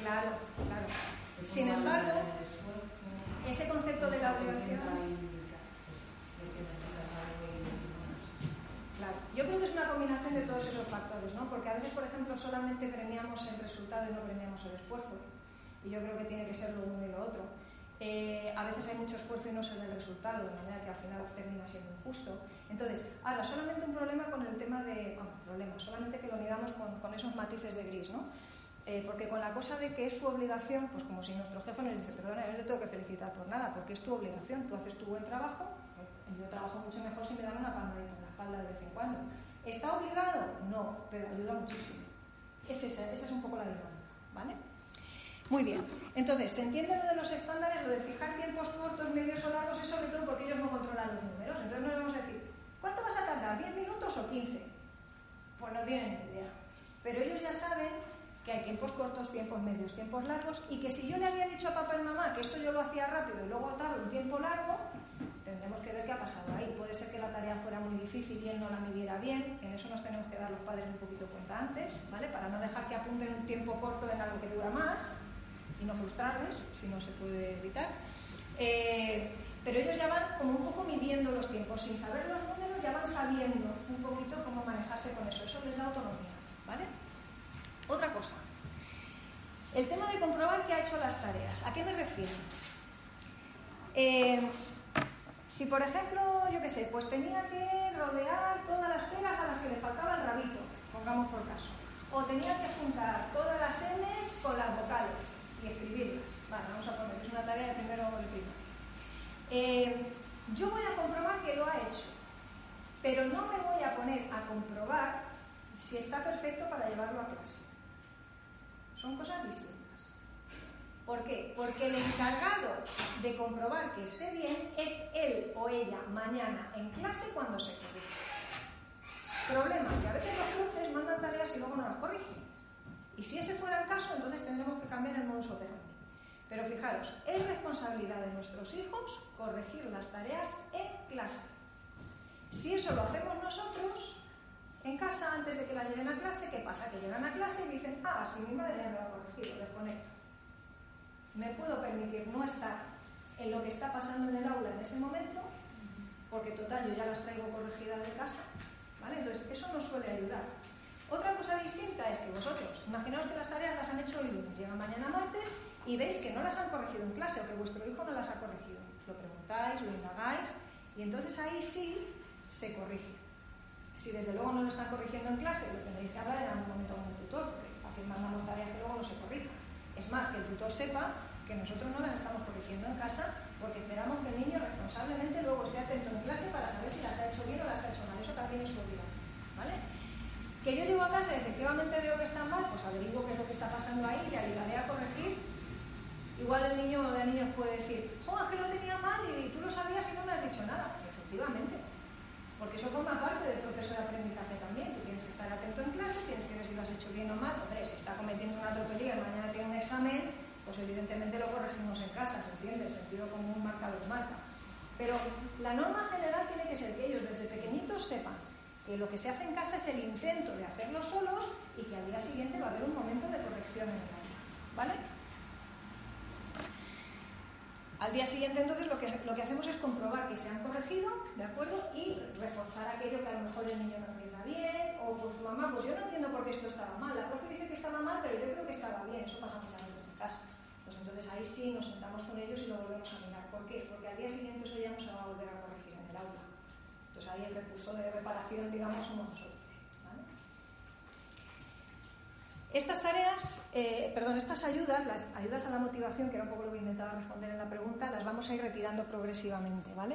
Claro, claro. Sin embargo, ese concepto de la obligación. Yo creo que es una combinación de todos esos factores, ¿no? Porque a veces, por ejemplo, solamente premiamos el resultado y no premiamos el esfuerzo. Y yo creo que tiene que ser lo uno y lo otro. Eh, a veces hay mucho esfuerzo y no se ve el resultado, de manera que al final termina siendo injusto. Entonces, ahora, solamente un problema con el tema de. Bueno, problema, solamente que lo miramos con esos matices de gris, ¿no? Eh, porque con la cosa de que es su obligación, pues como si nuestro jefe nos dice, perdona, yo no te tengo que felicitar por nada, porque es tu obligación, tú haces tu buen trabajo, yo trabajo mucho mejor si me dan una palmadita en la espalda de vez en cuando. ¿Está obligado? No, pero ayuda muchísimo. Es esa, es un poco la dinámica, ¿vale? Muy bien. Entonces, ¿se entiende lo de los estándares? Lo de fijar tiempos cortos, medios o largos es sobre todo porque ellos no controlan los números. Entonces no les vamos a decir, ¿cuánto vas a tardar? ¿10 minutos o 15? Pues no tienen ni idea. Pero ellos ya saben que hay tiempos cortos, tiempos medios, tiempos largos, y que si yo le había dicho a papá y mamá que esto yo lo hacía rápido y luego tardo un tiempo largo, tendremos que ver qué ha pasado ahí. Puede ser que la tarea fuera muy difícil y él no la midiera bien, en eso nos tenemos que dar los padres un poquito cuenta antes, ¿vale? Para no dejar que apunten un tiempo corto en algo que dura más y no frustrarles, si no se puede evitar. Eh, pero ellos ya van como un poco midiendo los tiempos, sin saber los números, ya van sabiendo un poquito cómo manejarse con eso. Eso les da autonomía, ¿vale? Otra cosa. El tema de comprobar que ha hecho las tareas. ¿A qué me refiero? Eh, si, por ejemplo, yo qué sé, pues tenía que rodear todas las peras a las que le faltaba el rabito, pongamos por caso, o tenía que juntar todas las M's con las vocales y escribirlas. Vale, vamos a poner, es una tarea de primero o de primero. Eh, yo voy a comprobar que lo ha hecho, pero no me voy a poner a comprobar si está perfecto para llevarlo a clase. Son cosas distintas. ¿Por qué? Porque el encargado de comprobar que esté bien es él o ella mañana en clase cuando se corrige. Problema, que a veces los profes mandan tareas y luego no las corrigen. Y si ese fuera el caso, entonces tendremos que cambiar el modus operandi. Pero fijaros, es responsabilidad de nuestros hijos corregir las tareas en clase. Si eso lo hacemos nosotros, en casa, antes de que las lleven a clase, ¿qué pasa? Que llegan a clase y dicen, ah, si mi madre ya me lo ha corregido, desconecto me puedo permitir no estar en lo que está pasando en el aula en ese momento, porque total yo ya las traigo corregidas de casa, ¿vale? Entonces eso nos suele ayudar. Otra cosa distinta es que vosotros, imaginaos que las tareas las han hecho hoy lunes, llegan mañana martes y veis que no las han corregido en clase o que vuestro hijo no las ha corregido. Lo preguntáis, lo indagáis y entonces ahí sí se corrige. Si desde luego no lo están corrigiendo en clase, lo tendréis que hablar en algún momento con el tutor, porque aquí mandamos tareas que luego no se corrijan. Es más, que el tutor sepa que nosotros no las estamos corrigiendo en casa porque esperamos que el niño responsablemente luego esté atento en clase para saber si las ha hecho bien o las ha hecho mal. Eso también es su obligación. ¿vale? Que yo llego a casa y efectivamente veo que está mal, pues averiguo qué es lo que está pasando ahí, le ayudaré a corregir. Igual el niño o la niña puede decir, jo, que lo tenía mal y tú lo sabías y no me has dicho nada. Efectivamente, porque eso forma parte del proceso de aprendizaje también. Tú tienes que estar atento en clase, tienes que ver si lo has hecho bien o mal. Hombre, si está cometiendo una tropelía y mañana tiene un examen, pues evidentemente lo corregimos en casa, ¿se entiende? El sentido común marca lo que marca. Pero la norma general tiene que ser que ellos desde pequeñitos sepan que lo que se hace en casa es el intento de hacerlo solos y que al día siguiente va a haber un momento de corrección en el aula. ¿Vale? Al día siguiente, entonces, lo que, lo que hacemos es comprobar que se han corregido, ¿de acuerdo? Y reforzar aquello que a lo mejor el niño no entienda bien, o pues mamá, pues yo no entiendo por qué esto estaba mal. La profe dice que estaba mal, pero yo creo que estaba bien. Eso pasa muchas veces en casa. Pues entonces ahí sí nos sentamos con ellos y lo volvemos a mirar. ¿Por qué? Porque al día siguiente eso ya no se va a volver a corregir en el aula. Entonces ahí el recurso de reparación, digamos, somos nosotros. Estas tareas, eh, perdón, estas ayudas, las ayudas a la motivación, que era un poco lo que intentaba responder en la pregunta, las vamos a ir retirando progresivamente, ¿vale?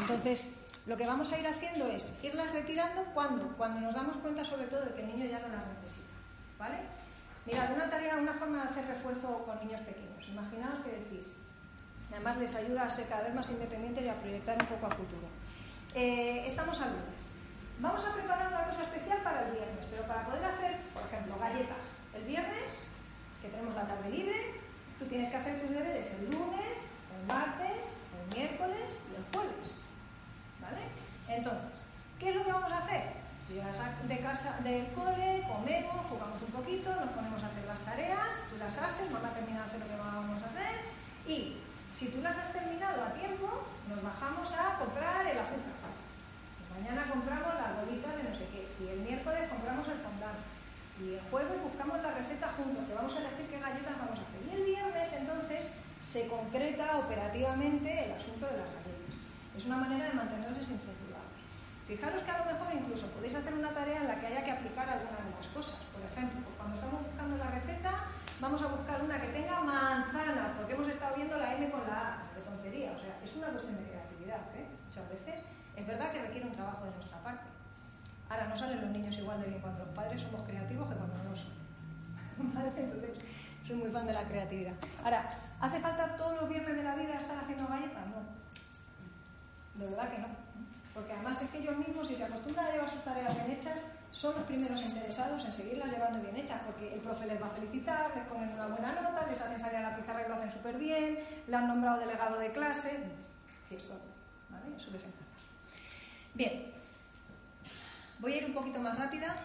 Entonces, lo que vamos a ir haciendo es irlas retirando cuando, cuando nos damos cuenta sobre todo de que el niño ya no las necesita, ¿vale? Mirad, una tarea, una forma de hacer refuerzo con niños pequeños. Imaginaos que decís, además les ayuda a ser cada vez más independientes y a proyectar un poco a futuro. Eh, estamos a lunes. Vamos a preparar una cosa especial para el viernes, pero para poder hacer, ejemplo, galletas el viernes, que tenemos la tarde libre, tú tienes que hacer tus deberes el lunes, el martes, el miércoles y el jueves. ¿Vale? Entonces, ¿qué es lo que vamos a hacer? Llegas de casa, del cole, comemos, jugamos un poquito, nos ponemos a hacer las tareas, tú las haces, mamá termina de hacer lo que vamos a hacer y si tú las has terminado a tiempo, nos bajamos a comprar el azúcar Mañana compramos las bolitas de no sé qué. Y el miércoles compramos el fondant. Y el jueves buscamos la receta juntos, que vamos a elegir qué galletas vamos a hacer. Y el viernes entonces se concreta operativamente el asunto de las galletas. Es una manera de mantenerlos incentivados. Fijaros que a lo mejor incluso podéis hacer una tarea en la que haya que aplicar alguna de las cosas. Por ejemplo, pues cuando estamos buscando la receta, vamos a buscar una que tenga manzana, porque hemos estado viendo la M con la A, de tontería. O sea, es una cuestión de creatividad, ¿eh? Muchas veces es verdad que requiere un trabajo de nuestra parte. Ahora, no salen los niños igual de bien cuando los padres somos creativos que cuando no son. Entonces, soy muy fan de la creatividad. Ahora, ¿hace falta todos los viernes de la vida estar haciendo galletas? No. De verdad que no. Porque además es que ellos mismos, si se acostumbran a llevar sus tareas bien hechas, son los primeros interesados en seguirlas llevando bien hechas, porque el profe les va a felicitar, les ponen una buena nota, les hacen salir a la pizarra y lo hacen súper bien, le han nombrado delegado de clase. Sí, esto, ¿vale? Eso les encanta. Bien, voy a ir un poquito más rápida,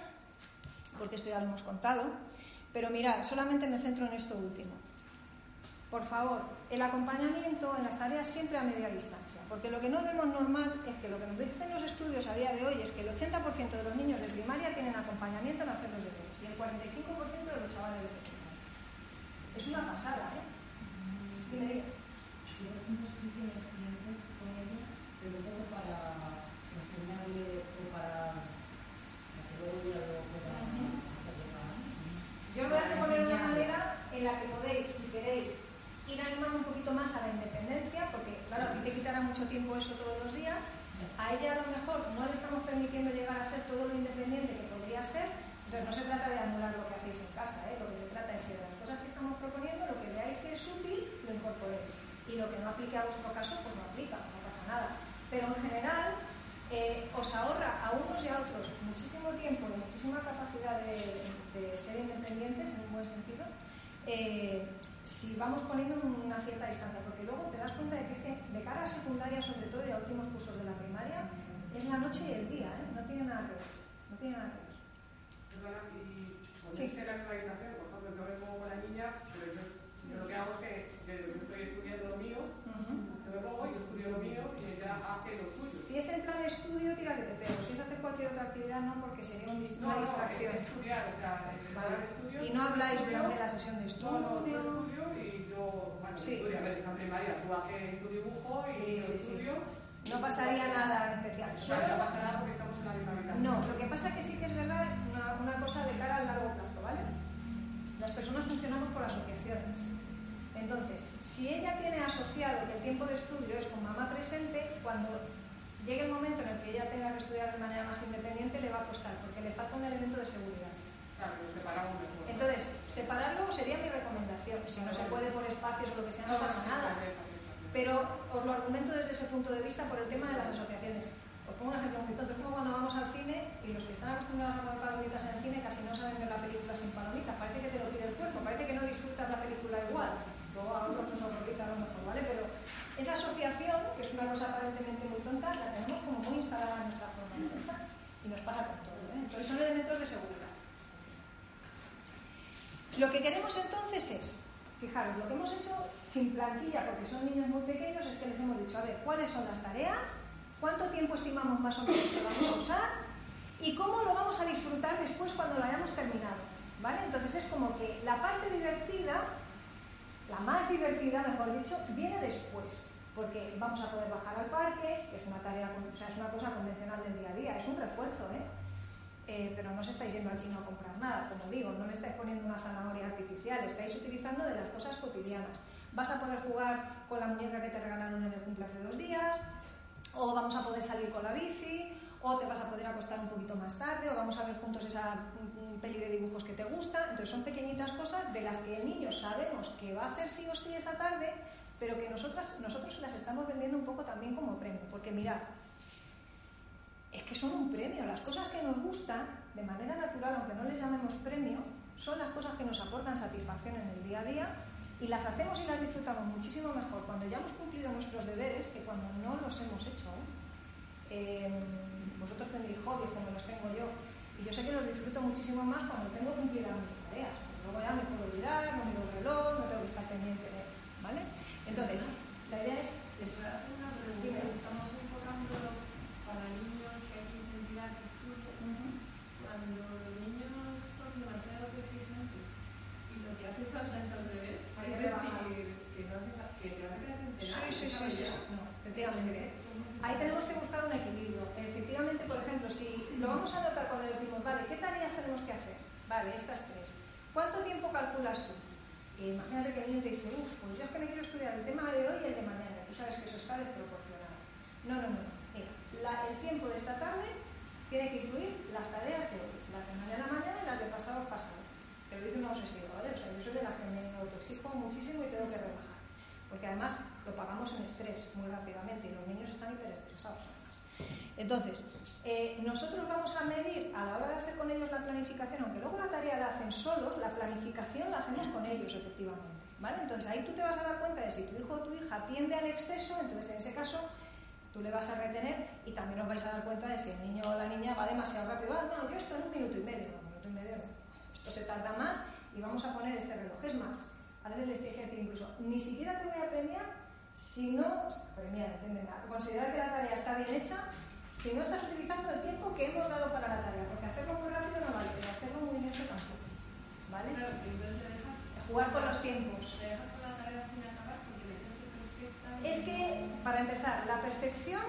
porque esto ya lo hemos contado, pero mirad, solamente me centro en esto último. Por favor, el acompañamiento en las tareas siempre a media distancia, porque lo que no vemos normal es que lo que nos dicen los estudios a día de hoy es que el 80% de los niños de primaria tienen acompañamiento en hacer los deberes y el 45% de los chavales de secundaria. Es una pasada, ¿eh? Dime, dime. Yo os voy a proponer una manera en la que podéis, si queréis, ir animando un poquito más a la independencia, porque claro, a ti te quitará tiempo eso todos los días, a ella a lo mejor no le estamos permitiendo llegar a ser todo lo independiente que podría ser, entonces no se trata de anular lo que hacéis en casa, ¿eh? lo que se trata es que las cosas que estamos proponiendo, lo que veáis que es útil, lo incorporéis. Y lo que no aplique a vuestro caso, pues no aplica, no pasa nada. Pero en general, eh, os ahorra a unos y a otros muchísimo tiempo y muchísima capacidad de, ser independientes, en un buen sentido, eh, si vamos poniendo una cierta distancia, porque luego te das cuenta de que, es que de cara a secundaria, sobre todo, y a últimos cursos de la primaria, es la noche y el día, ¿eh? no tiene nada que ver. No tiene nada que ver. Perdona, y sí. la por ejemplo, yo con la niña, pero yo, lo que hago es que, yo estoy estudiando lo mío, yo me pongo, yo estudio lo mío y ella hace lo suyo. Si es en plan de estudio, tira te pego. Si es hacer cualquier otra actividad, no, porque sería un, una distracción. No, es estudiar, o sea, vale. estudio. Y no habláis durante la sesión de estudio. No, no, estudio y yo, bueno, sí. estudio, a ver, en primaria tú haces tu dibujo y sí, yo sí, estudio. Sí. No pasaría nada especial. Solo... No pasa nada porque estamos en la misma habitación. No, lo que pasa es que sí que es verdad una, una cosa de cara al largo plazo, ¿vale? Las personas funcionamos por asociaciones. Entonces, si ella tiene asociado que el tiempo de estudio es con mamá presente, cuando llegue el momento en el que ella tenga que estudiar de manera más independiente, le va a costar, porque le falta un elemento de seguridad. Claro, lo separamos mejor. Entonces, separarlo sería mi recomendación. Si no se puede por espacios o lo que sea, no pasa nada. Pero os lo argumento desde ese punto de vista por el tema de las asociaciones. Os pongo un ejemplo muy tonto. Es como cuando vamos al cine y los que están acostumbrados a comer palomitas en el cine casi no saben ver la película sin palomitas. Parece que te lo pide el cuerpo, parece que no disfrutas la película igual. Luego a otros nos horroriza a lo mejor, ¿vale? Pero esa asociación, que es una cosa aparentemente muy tonta, la tenemos como muy instalada en nuestra forma de pensar. Y nos pasa con todo. ¿eh? Entonces son elementos de seguridad. Lo que queremos entonces es, fijaros, lo que hemos hecho sin plantilla, porque son niños muy pequeños, es que les hemos dicho, a ver, ¿cuáles son las tareas? ¿Cuánto tiempo estimamos más o menos que vamos a usar? ¿Y cómo lo vamos a disfrutar después cuando lo hayamos terminado? ¿Vale? Entonces es como que la parte divertida la más divertida, mejor dicho, viene después, porque vamos a poder bajar al parque, que es una tarea, o sea, es una cosa convencional del día a día, es un refuerzo, ¿eh? ¿eh? pero no os estáis yendo al chino a comprar nada, como digo, no le estáis poniendo una zanahoria artificial, estáis utilizando de las cosas cotidianas. Vas a poder jugar con la muñeca que te regalaron en el cumple hace dos días, o vamos a poder salir con la bici, o te vas a poder acostar un poquito más tarde, o vamos a ver juntos esa peli de dibujos que te gusta. Entonces son pequeñitas cosas de las que el niño sabemos que va a hacer sí o sí esa tarde, pero que nosotras, nosotros las estamos vendiendo un poco también como premio. Porque mirad, es que son un premio. Las cosas que nos gustan, de manera natural, aunque no les llamemos premio, son las cosas que nos aportan satisfacción en el día a día y las hacemos y las disfrutamos muchísimo mejor cuando ya hemos cumplido nuestros deberes que cuando no los hemos hecho. Eh, vosotros tenéis hobbies como los tengo yo yo sé que los disfruto muchísimo más cuando tengo cumplidas mis tareas. Luego ya me puedo olvidar, no miro el reloj, no tengo que estar pendiente de ¿vale? Entonces, la idea es... una pregunta enfocándolo para niños que hay que intentar que estudien. Cuando los niños son demasiado exigentes y lo que hace falta es al revés, Hay es que decir, rebajar. que no hace falta que te hace que has enterado. Sí, sí, sí, sí, sí. No, efectivamente. Ahí tenemos que buscar un equilibrio. Efectivamente, por ejemplo, si lo vamos a anotar cuando le decimos, vale, ¿qué tareas tenemos que hacer? Vale, estas tres. ¿Cuánto tiempo calculas tú? Imagínate que el niño te dice, uff, pues yo es que me quiero estudiar el tema de hoy y el de mañana. Tú sabes que eso está desproporcionado. No, no, no. Mira, el tiempo de esta tarde tiene que incluir las tareas de hoy, las de mañana a mañana y las de pasado pasado. Te lo dice una obsesiva, ¿vale? O sea, yo soy de las que me autoexijo muchísimo y tengo que rebajar. Porque además lo pagamos en estrés muy rápidamente y los niños están hiperestresados además. Entonces, eh, nosotros vamos a medir a la hora de hacer con ellos la planificación, aunque luego la tarea la hacen solos, la planificación la hacemos con ellos efectivamente. ¿vale? Entonces ahí tú te vas a dar cuenta de si tu hijo o tu hija tiende al exceso, entonces en ese caso tú le vas a retener y también os vais a dar cuenta de si el niño o la niña va demasiado rápido. Ah, no, yo esto en un minuto y medio, un minuto y medio. Esto se tarda más y vamos a poner este reloj. Es más, a veces les que decir incluso, ni siquiera te voy a premiar si no, premiar, entienden, considerar que la tarea está bien hecha si no estás utilizando el tiempo que hemos dado para la tarea, porque hacerlo muy rápido no vale, pero hacerlo muy lento tampoco. ¿Vale? Claro, entonces te dejas, Jugar con los tiempos. te dejas con la tarea sin acabar porque me dices que perfecta. Es que, para empezar, la perfección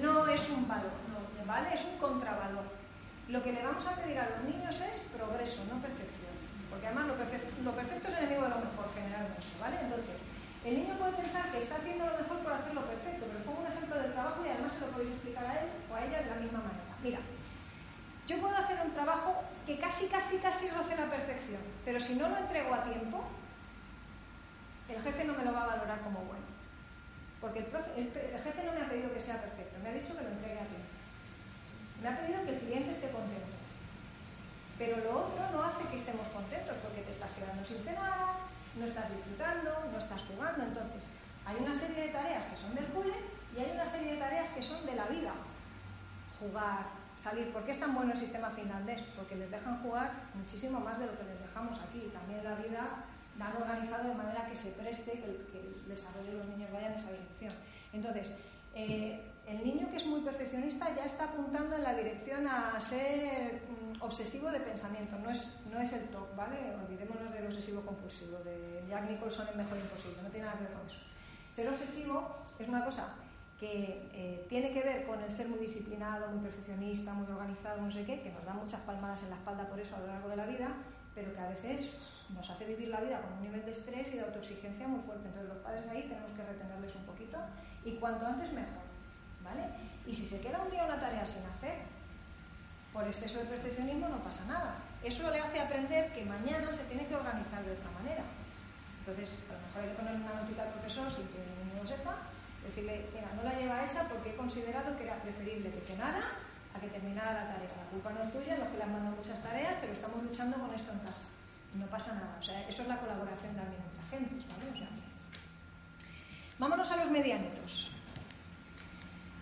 no es un valor, ¿vale? Es un contravalor. Lo que le vamos a pedir a los niños es progreso, no perfección. Porque además lo, perfe- lo perfecto es enemigo de lo mejor, generalmente, ¿vale? Entonces, el niño puede pensar que está haciendo lo mejor por hacerlo perfecto, pero pongo un ejemplo del trabajo y además se lo podéis explicar a él o a ella de la misma manera. Mira, yo puedo hacer un trabajo que casi, casi, casi roce la perfección, pero si no lo entrego a tiempo, el jefe no me lo va a valorar como bueno. Porque el, el jefe no me ha pedido que sea perfecto, me ha dicho que lo entregue a tiempo. Me ha pedido que el cliente esté contento. Pero lo otro no hace que estemos contentos porque te estás quedando sin cenar, no estás disfrutando, no estás jugando. Entonces, hay una serie de tareas que son del cole y hay una serie de tareas que son de la vida. Jugar, salir. ¿Por qué es tan bueno el sistema finlandés? Porque les dejan jugar muchísimo más de lo que les dejamos aquí. También la vida la han organizado de manera que se preste que el, desarrollo de los niños vaya en esa dirección. Entonces, eh, el niño que es muy perfeccionista ya está apuntando en la dirección a ser mm, obsesivo de pensamiento, no es, no es el top, ¿vale? Olvidémonos del obsesivo compulsivo, de Jack Nicholson en Mejor Imposible, no tiene nada que ver con eso. Ser obsesivo es una cosa que eh, tiene que ver con el ser muy disciplinado, muy perfeccionista, muy organizado, no sé qué, que nos da muchas palmadas en la espalda por eso a lo largo de la vida, pero que a veces nos hace vivir la vida con un nivel de estrés y de autoexigencia muy fuerte. Entonces los padres ahí tenemos que retenerles un poquito y cuanto antes mejor. Y si se queda un día una tarea sin hacer, por exceso de perfeccionismo no pasa nada. Eso le hace aprender que mañana se tiene que organizar de otra manera. Entonces, a lo mejor hay que ponerle una notita al profesor sin que no lo sepa, decirle, mira, no la lleva hecha porque he considerado que era preferible que cenara a que terminara la tarea. La culpa no es tuya, los que le han mandado muchas tareas, pero estamos luchando con esto en casa. No pasa nada. O sea, eso es la colaboración también entre agentes, ¿vale? O sea, vámonos a los medianitos.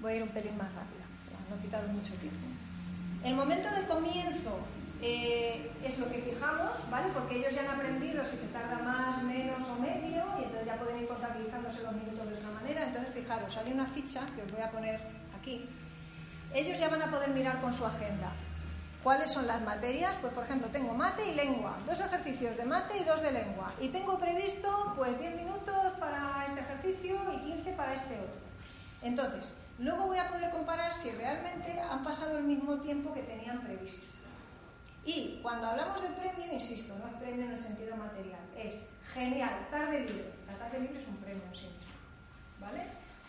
Voy a ir un pelín más rápida, no he quitado mucho tiempo. El momento de comienzo eh, es lo que fijamos, ¿vale? Porque ellos ya han aprendido si se tarda más, menos o medio, y entonces ya pueden ir contabilizándose los minutos de otra manera. Entonces, fijaros, hay una ficha que os voy a poner aquí. Ellos ya van a poder mirar con su agenda. ¿Cuáles son las materias? Pues, por ejemplo, tengo mate y lengua, dos ejercicios de mate y dos de lengua. Y tengo previsto, pues, 10 minutos para este ejercicio y 15 para este otro. Entonces, luego voy a poder comparar si realmente han pasado el mismo tiempo que tenían previsto. Y cuando hablamos de premio, insisto, no es premio en el sentido material, es genial, tarde libre. La tarde libre es un premio siempre, ¿vale?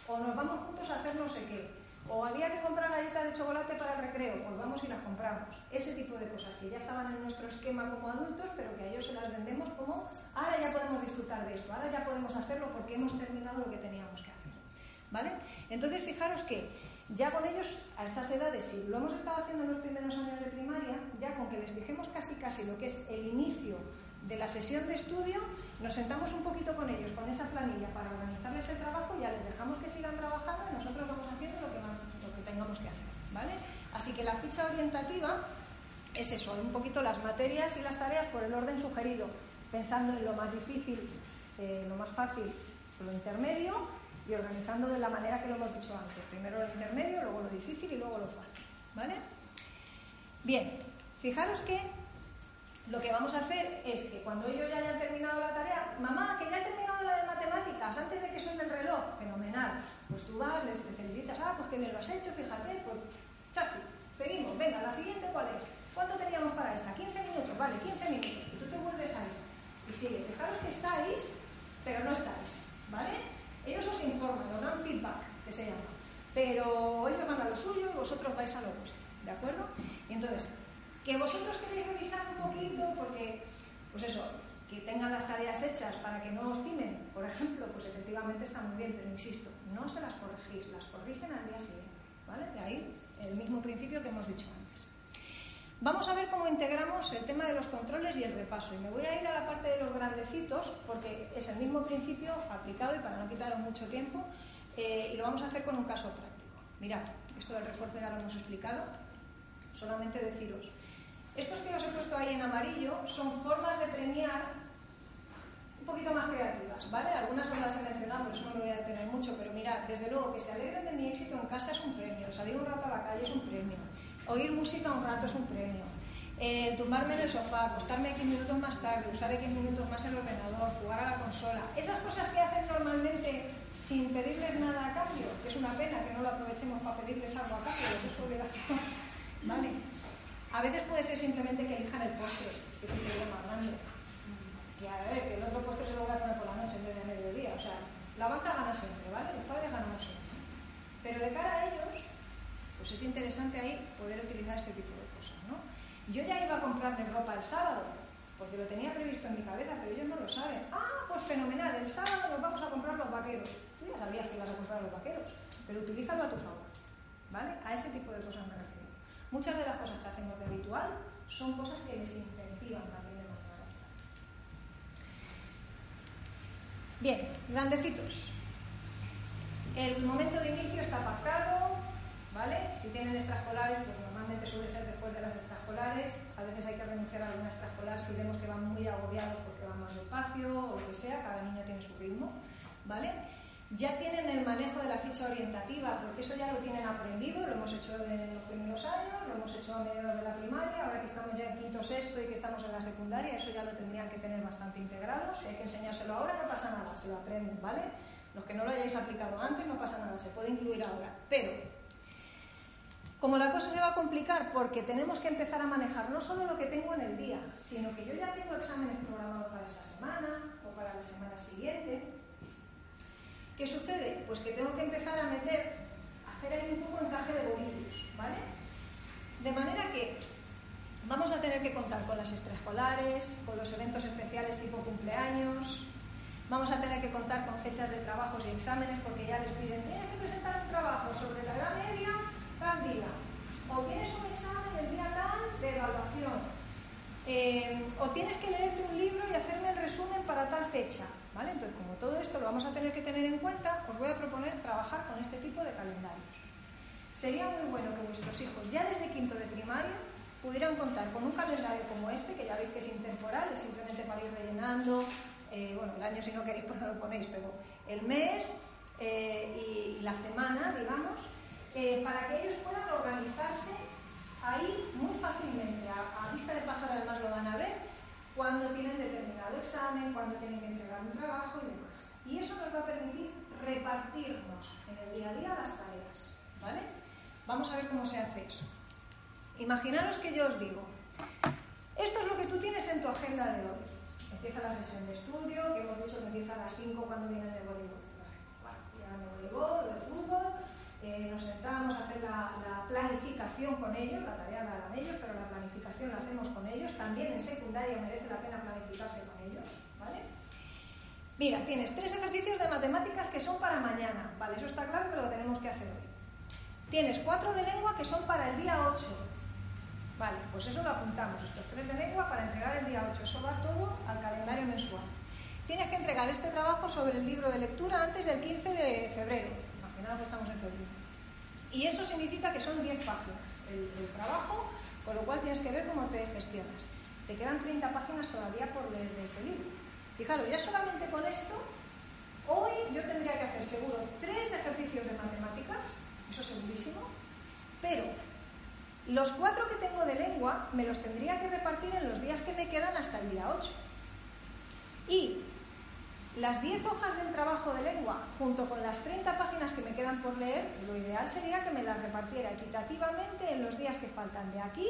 O nos vamos juntos a hacer no sé qué. O había que comprar galletas de chocolate para el recreo, pues vamos y las compramos. Ese tipo de cosas que ya estaban en nuestro esquema como adultos, pero que a ellos se las vendemos como, ahora ya podemos disfrutar de esto, ahora ya podemos hacerlo porque hemos terminado lo que teníamos que hacer. ¿Vale? Entonces, fijaros que ya con ellos, a estas edades, si lo hemos estado haciendo en los primeros años de primaria, ya con que les fijemos casi casi lo que es el inicio de la sesión de estudio, nos sentamos un poquito con ellos, con esa planilla, para organizarles el trabajo, ya les dejamos que sigan trabajando y nosotros vamos haciendo lo que, tengamos que hacer. ¿vale? Así que la ficha orientativa es eso, un poquito las materias y las tareas por el orden sugerido, pensando en lo más difícil, eh, lo más fácil, lo intermedio y organizando de la manera que lo hemos dicho antes. Primero lo intermedio, luego lo difícil y luego lo fácil. ¿Vale? Bien, fijaros que lo que vamos a hacer es que cuando ellos ya hayan terminado la tarea, mamá, que ya he terminado la de matemáticas, antes de que suene el reloj, fenomenal. Pues tú vas, les felicitas, ah, pues que bien lo has hecho, fíjate, pues chachi, seguimos, venga, la siguiente cuál es. ¿Cuánto teníamos para esta? 15 minutos, vale, 15 minutos, y tú te vuelves ahí. Y sigue, fijaros que estáis, pero no estáis, ¿vale? Ellos os informan, os dan feedback, que se llama. Pero ellos van a lo suyo y vosotros vais a lo vuestro, ¿de acuerdo? Y entonces, que vosotros queréis revisar un poquito, porque, pues eso, que tengan las tareas hechas para que no os timen, por ejemplo, pues efectivamente está muy bien, pero insisto, no se las corregís, las corrigen al día siguiente, ¿vale? De ahí el mismo principio que hemos dicho antes. Vamos a ver cómo integramos el tema de los controles y el repaso. Y me voy a ir a la parte de los grandecitos, porque es el mismo principio aplicado y para no quitaros mucho tiempo, eh, y lo vamos a hacer con un caso práctico. Mirad, esto del refuerzo ya lo hemos explicado. Solamente deciros, estos que os he puesto ahí en amarillo son formas de premiar un poquito más creativas, ¿vale? Algunas os las he mencionado, eso no me voy a detener mucho, pero mirad, desde luego que se alegren de mi éxito en casa es un premio, salir un rato a la calle es un premio, Oír música un rato es un premio. El tumbarme en el sofá, acostarme 15 minutos más tarde, usar 15 minutos más el ordenador, jugar a la consola. Esas cosas que hacen normalmente sin pedirles nada a cambio, es una pena que no lo aprovechemos para pedirles algo a cambio, que es su obligación. ¿Vale? A veces puede ser simplemente que elijan el postre, que es un más grande. Que a ver, que el otro postre se lo voy a poner por la noche en vez de mediodía. O sea, la banca gana siempre, ¿vale? Los padres ganamos siempre. Pero de cara a ellos, pues es interesante ahí poder utilizar este tipo de cosas. ¿no? Yo ya iba a comprarme ropa el sábado, porque lo tenía previsto en mi cabeza, pero ellos no lo saben. Ah, pues fenomenal, el sábado nos vamos a comprar los vaqueros. Tú ya sabías que ibas a comprar los vaqueros, pero utilízalo a tu favor. ¿Vale? A ese tipo de cosas me refiero. Muchas de las cosas que hacemos de habitual son cosas que les incentivan también de manera natural. Bien, grandecitos. El momento de inicio está pactado, ¿vale? Si tienen extraescolares, pues normalmente suele ser después de las extraescolares. A veces hay que renunciar a alguna extraescolar si vemos que van muy agobiados porque van más despacio o lo que sea, cada niño tiene su ritmo, ¿vale? Ya tienen el manejo de la ficha orientativa, porque eso ya lo tienen aprendido, lo hemos hecho en los primeros años, lo hemos hecho a mediados de la primaria, ahora que estamos ya en quinto sexto y que estamos en la secundaria, eso ya lo tendrían que tener bastante integrado. Si hay que enseñárselo ahora, no pasa nada, se lo aprenden, ¿vale? Los que no lo hayáis aplicado antes, no pasa nada, se puede incluir ahora. Pero como la cosa se va a complicar porque tenemos que empezar a manejar no solo lo que tengo en el día, sino que yo ya tengo exámenes programados para esta semana o para la semana siguiente. ¿Qué sucede? Pues que tengo que empezar a meter, hacer ahí un poco encaje de bolillos, ¿vale? De manera que vamos a tener que contar con las extraescolares, con los eventos especiales tipo cumpleaños, vamos a tener que contar con fechas de trabajos y exámenes porque ya les piden, tienes que presentar un trabajo sobre la edad media tal día, o tienes un examen el día tal de evaluación, eh, o tienes que leerte un libro y hacerme el resumen para tal fecha. ¿vale? Entonces, como todo esto lo vamos a tener que tener en cuenta, os voy a proponer trabajar con este tipo de calendarios. Sería muy bueno que vuestros hijos, ya desde quinto de primaria, pudieran contar con un calendario como este, que ya veis que es intemporal, es simplemente para ir rellenando, eh, bueno, el año si no queréis pues no lo ponéis, pero el mes eh, y, la semana, digamos, para que ellos puedan organizarse ahí muy fácilmente, a, vista de pájaro además lo van a ver, cuando tienen determinado examen, cuando tienen que entregar un trabajo y demás. Y eso nos va a permitir repartirnos en el día a día las tareas. ¿vale? Vamos a ver cómo se hace eso. Imaginaros que yo os digo, esto es lo que tú tienes en tu agenda de hoy. Empieza la sesión de estudio, que hemos dicho que empieza a las 5 cuando viene el voleibol. Bueno, ya el voleibol, eh, nos sentábamos a hacer la, planificación con ellos, la tarea la harán ellos, pero la planificación la hacemos con ellos. También en secundaria merece la pena planificarse con ellos, ¿vale? Mira, tienes tres ejercicios de matemáticas que son para mañana, ¿vale? Eso está claro que lo tenemos que hacer hoy. Tienes cuatro de lengua que son para el día 8. Vale, pues eso lo apuntamos, estos tres de lengua para entregar el día 8. Eso va todo al calendario mensual. Tienes que entregar este trabajo sobre el libro de lectura antes del 15 de febrero que estamos en febrero. Y eso significa que son 10 páginas el, trabajo, con lo cual tienes que ver cómo te gestionas. Te quedan 30 páginas todavía por leer de ese libro. Fijaros, ya solamente con esto, hoy yo tendría que hacer seguro tres ejercicios de matemáticas, eso segurísimo, pero los cuatro que tengo de lengua me los tendría que repartir en los días que me quedan hasta el día 8. Y las 10 hojas del trabajo de lengua, junto con las 30 páginas que me quedan por leer, lo ideal sería que me las repartiera equitativamente en los días que faltan de aquí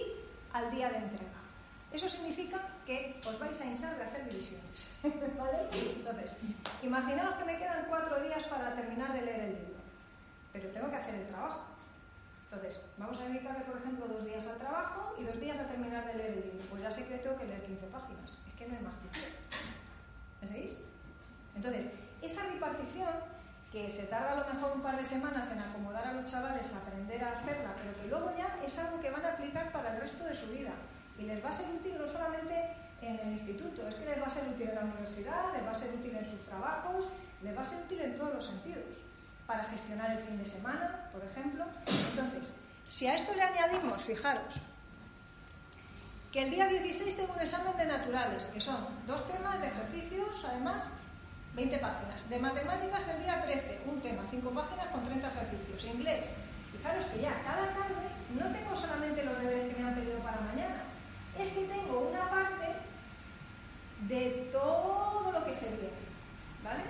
al día de entrega. Eso significa que os vais a hinchar de hacer divisiones. ¿Vale? Entonces, imaginaos que me quedan cuatro días para terminar de leer el libro, pero tengo que hacer el trabajo. Entonces, vamos a dedicarle, por ejemplo, dos días al trabajo y dos días a terminar de leer el libro. Pues ya sé que tengo que leer 15 páginas. Es que no hay más tiempo. ¿Me seguís? Entonces, esa repartición, que se tarda a lo mejor un par de semanas en acomodar a los chavales a aprender a hacerla, pero que luego ya es algo que van a aplicar para el resto de su vida. Y les va a ser útil no solamente en el instituto, es que les va a ser útil en la universidad, les va a ser útil en sus trabajos, les va a ser útil en todos los sentidos. Para gestionar el fin de semana, por ejemplo. Entonces, si a esto le añadimos, fijaros, que el día 16 tengo un examen de naturales, que son dos temas de ejercicios, además, 20 páginas. De matemáticas el día 13, un tema, 5 páginas con 30 ejercicios. Inglés, fijaros que ya cada tarde no tengo solamente los deberes que me han pedido para mañana, es que tengo una parte de todo lo que se viene. ¿Vale?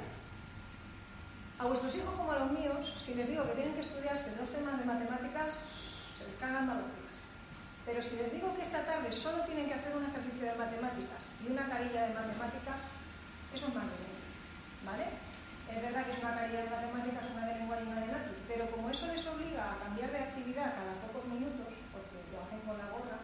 A vuestros hijos como a los míos, si les digo que tienen que estudiarse dos temas de matemáticas, se les cagan pies. Pero si les digo que esta tarde solo tienen que hacer un ejercicio de matemáticas y una carilla de matemáticas, eso es más de ¿vale? Es verdad que es una carilla de matemáticas, una de lengua y una de latín, pero como eso les obliga a cambiar de actividad cada pocos minutos, porque lo hacen con la gorra,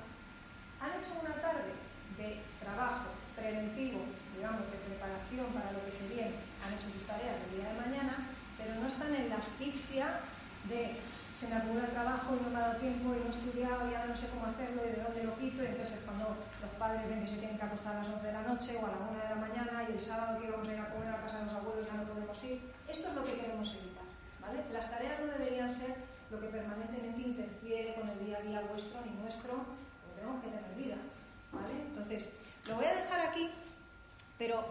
han hecho una tarde de trabajo preventivo, digamos, de preparación para lo que se viene, han hecho sus tareas del día de mañana, pero no están en la asfixia de se me acumula el trabajo y no me ha dado tiempo y no he estudiado y ahora no sé cómo hacerlo y de dónde lo quito. Y entonces cuando los padres ven que se tienen que acostar a las 11 de la noche o a la 1 de la mañana y el sábado que vamos a ir a comer a casa de los abuelos ya no podemos ir. Esto es lo que queremos evitar. ¿vale? Las tareas no deberían ser lo que permanentemente interfiere con el día a día vuestro ni nuestro, porque tenemos que tener vida. ¿vale? Entonces, lo voy a dejar aquí, pero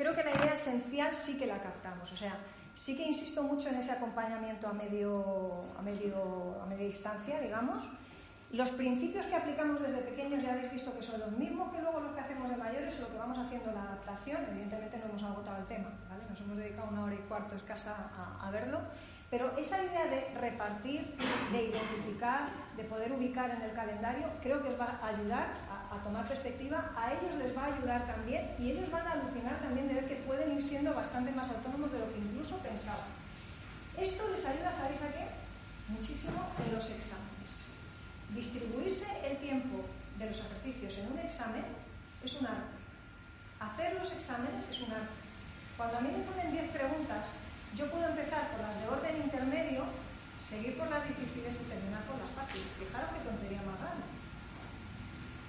creo que la idea esencial sí que la captamos. O sea, Sí que insisto mucho en ese acompañamiento a medio, a medio, a media distancia, digamos. Los principios que aplicamos desde pequeños ya habéis visto que son los mismos que luego lo que hacemos de mayores, lo que vamos haciendo la adaptación. Evidentemente no hemos agotado el tema, nos hemos dedicado una hora y cuarto escasa a verlo, pero esa idea de repartir, de identificar, de poder ubicar en el calendario, creo que os va a ayudar a, tomar perspectiva, a ellos les va a ayudar también y ellos van a alucinar también de ver que pueden ir siendo bastante más autónomos de lo que incluso pensaban. Esto les ayuda, ¿sabéis a qué? muchísimo en los exámenes. Distribuirse el tiempo de los ejercicios en un examen es un arte. Hacer los exámenes es un arte. Cuando a mí me ponen 10 preguntas, yo puedo empezar por las de orden intermedio, seguir por las difíciles y terminar por las fáciles. Fijaros qué tontería más grande.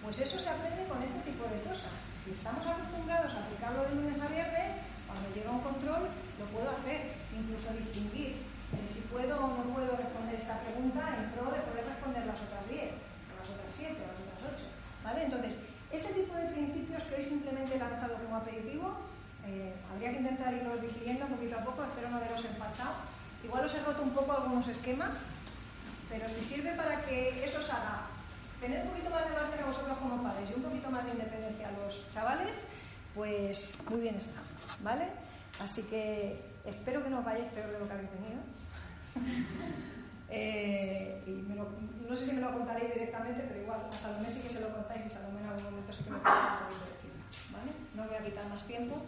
Pues eso se aprende con este tipo de cosas. Si estamos acostumbrados a aplicarlo de lunes a viernes, cuando llega un control lo puedo hacer, incluso distinguir si puedo o no puedo responder esta pregunta en pro de poder responder las otras 10, o las otras 7, o las otras 8. ¿Vale? Entonces, ese tipo de principios que hoy simplemente lanzado como aperitivo, eh, habría que intentar irlos digiriendo poquito a poco, espero no haberos empachado. Igual os he roto un poco algunos esquemas, pero si sirve para que eso os haga tener un poquito más de margen a vosotros como padres y un poquito más de independencia a los chavales, pues muy bien está, ¿vale? Así que espero que no os vayáis peor de lo que habéis venido. eh, y me lo, no sé si me lo contaréis directamente, pero igual a Salomé sí que se lo contáis y Salomé en algún momento sí que me lo contáis ¿vale? No voy a quitar más tiempo.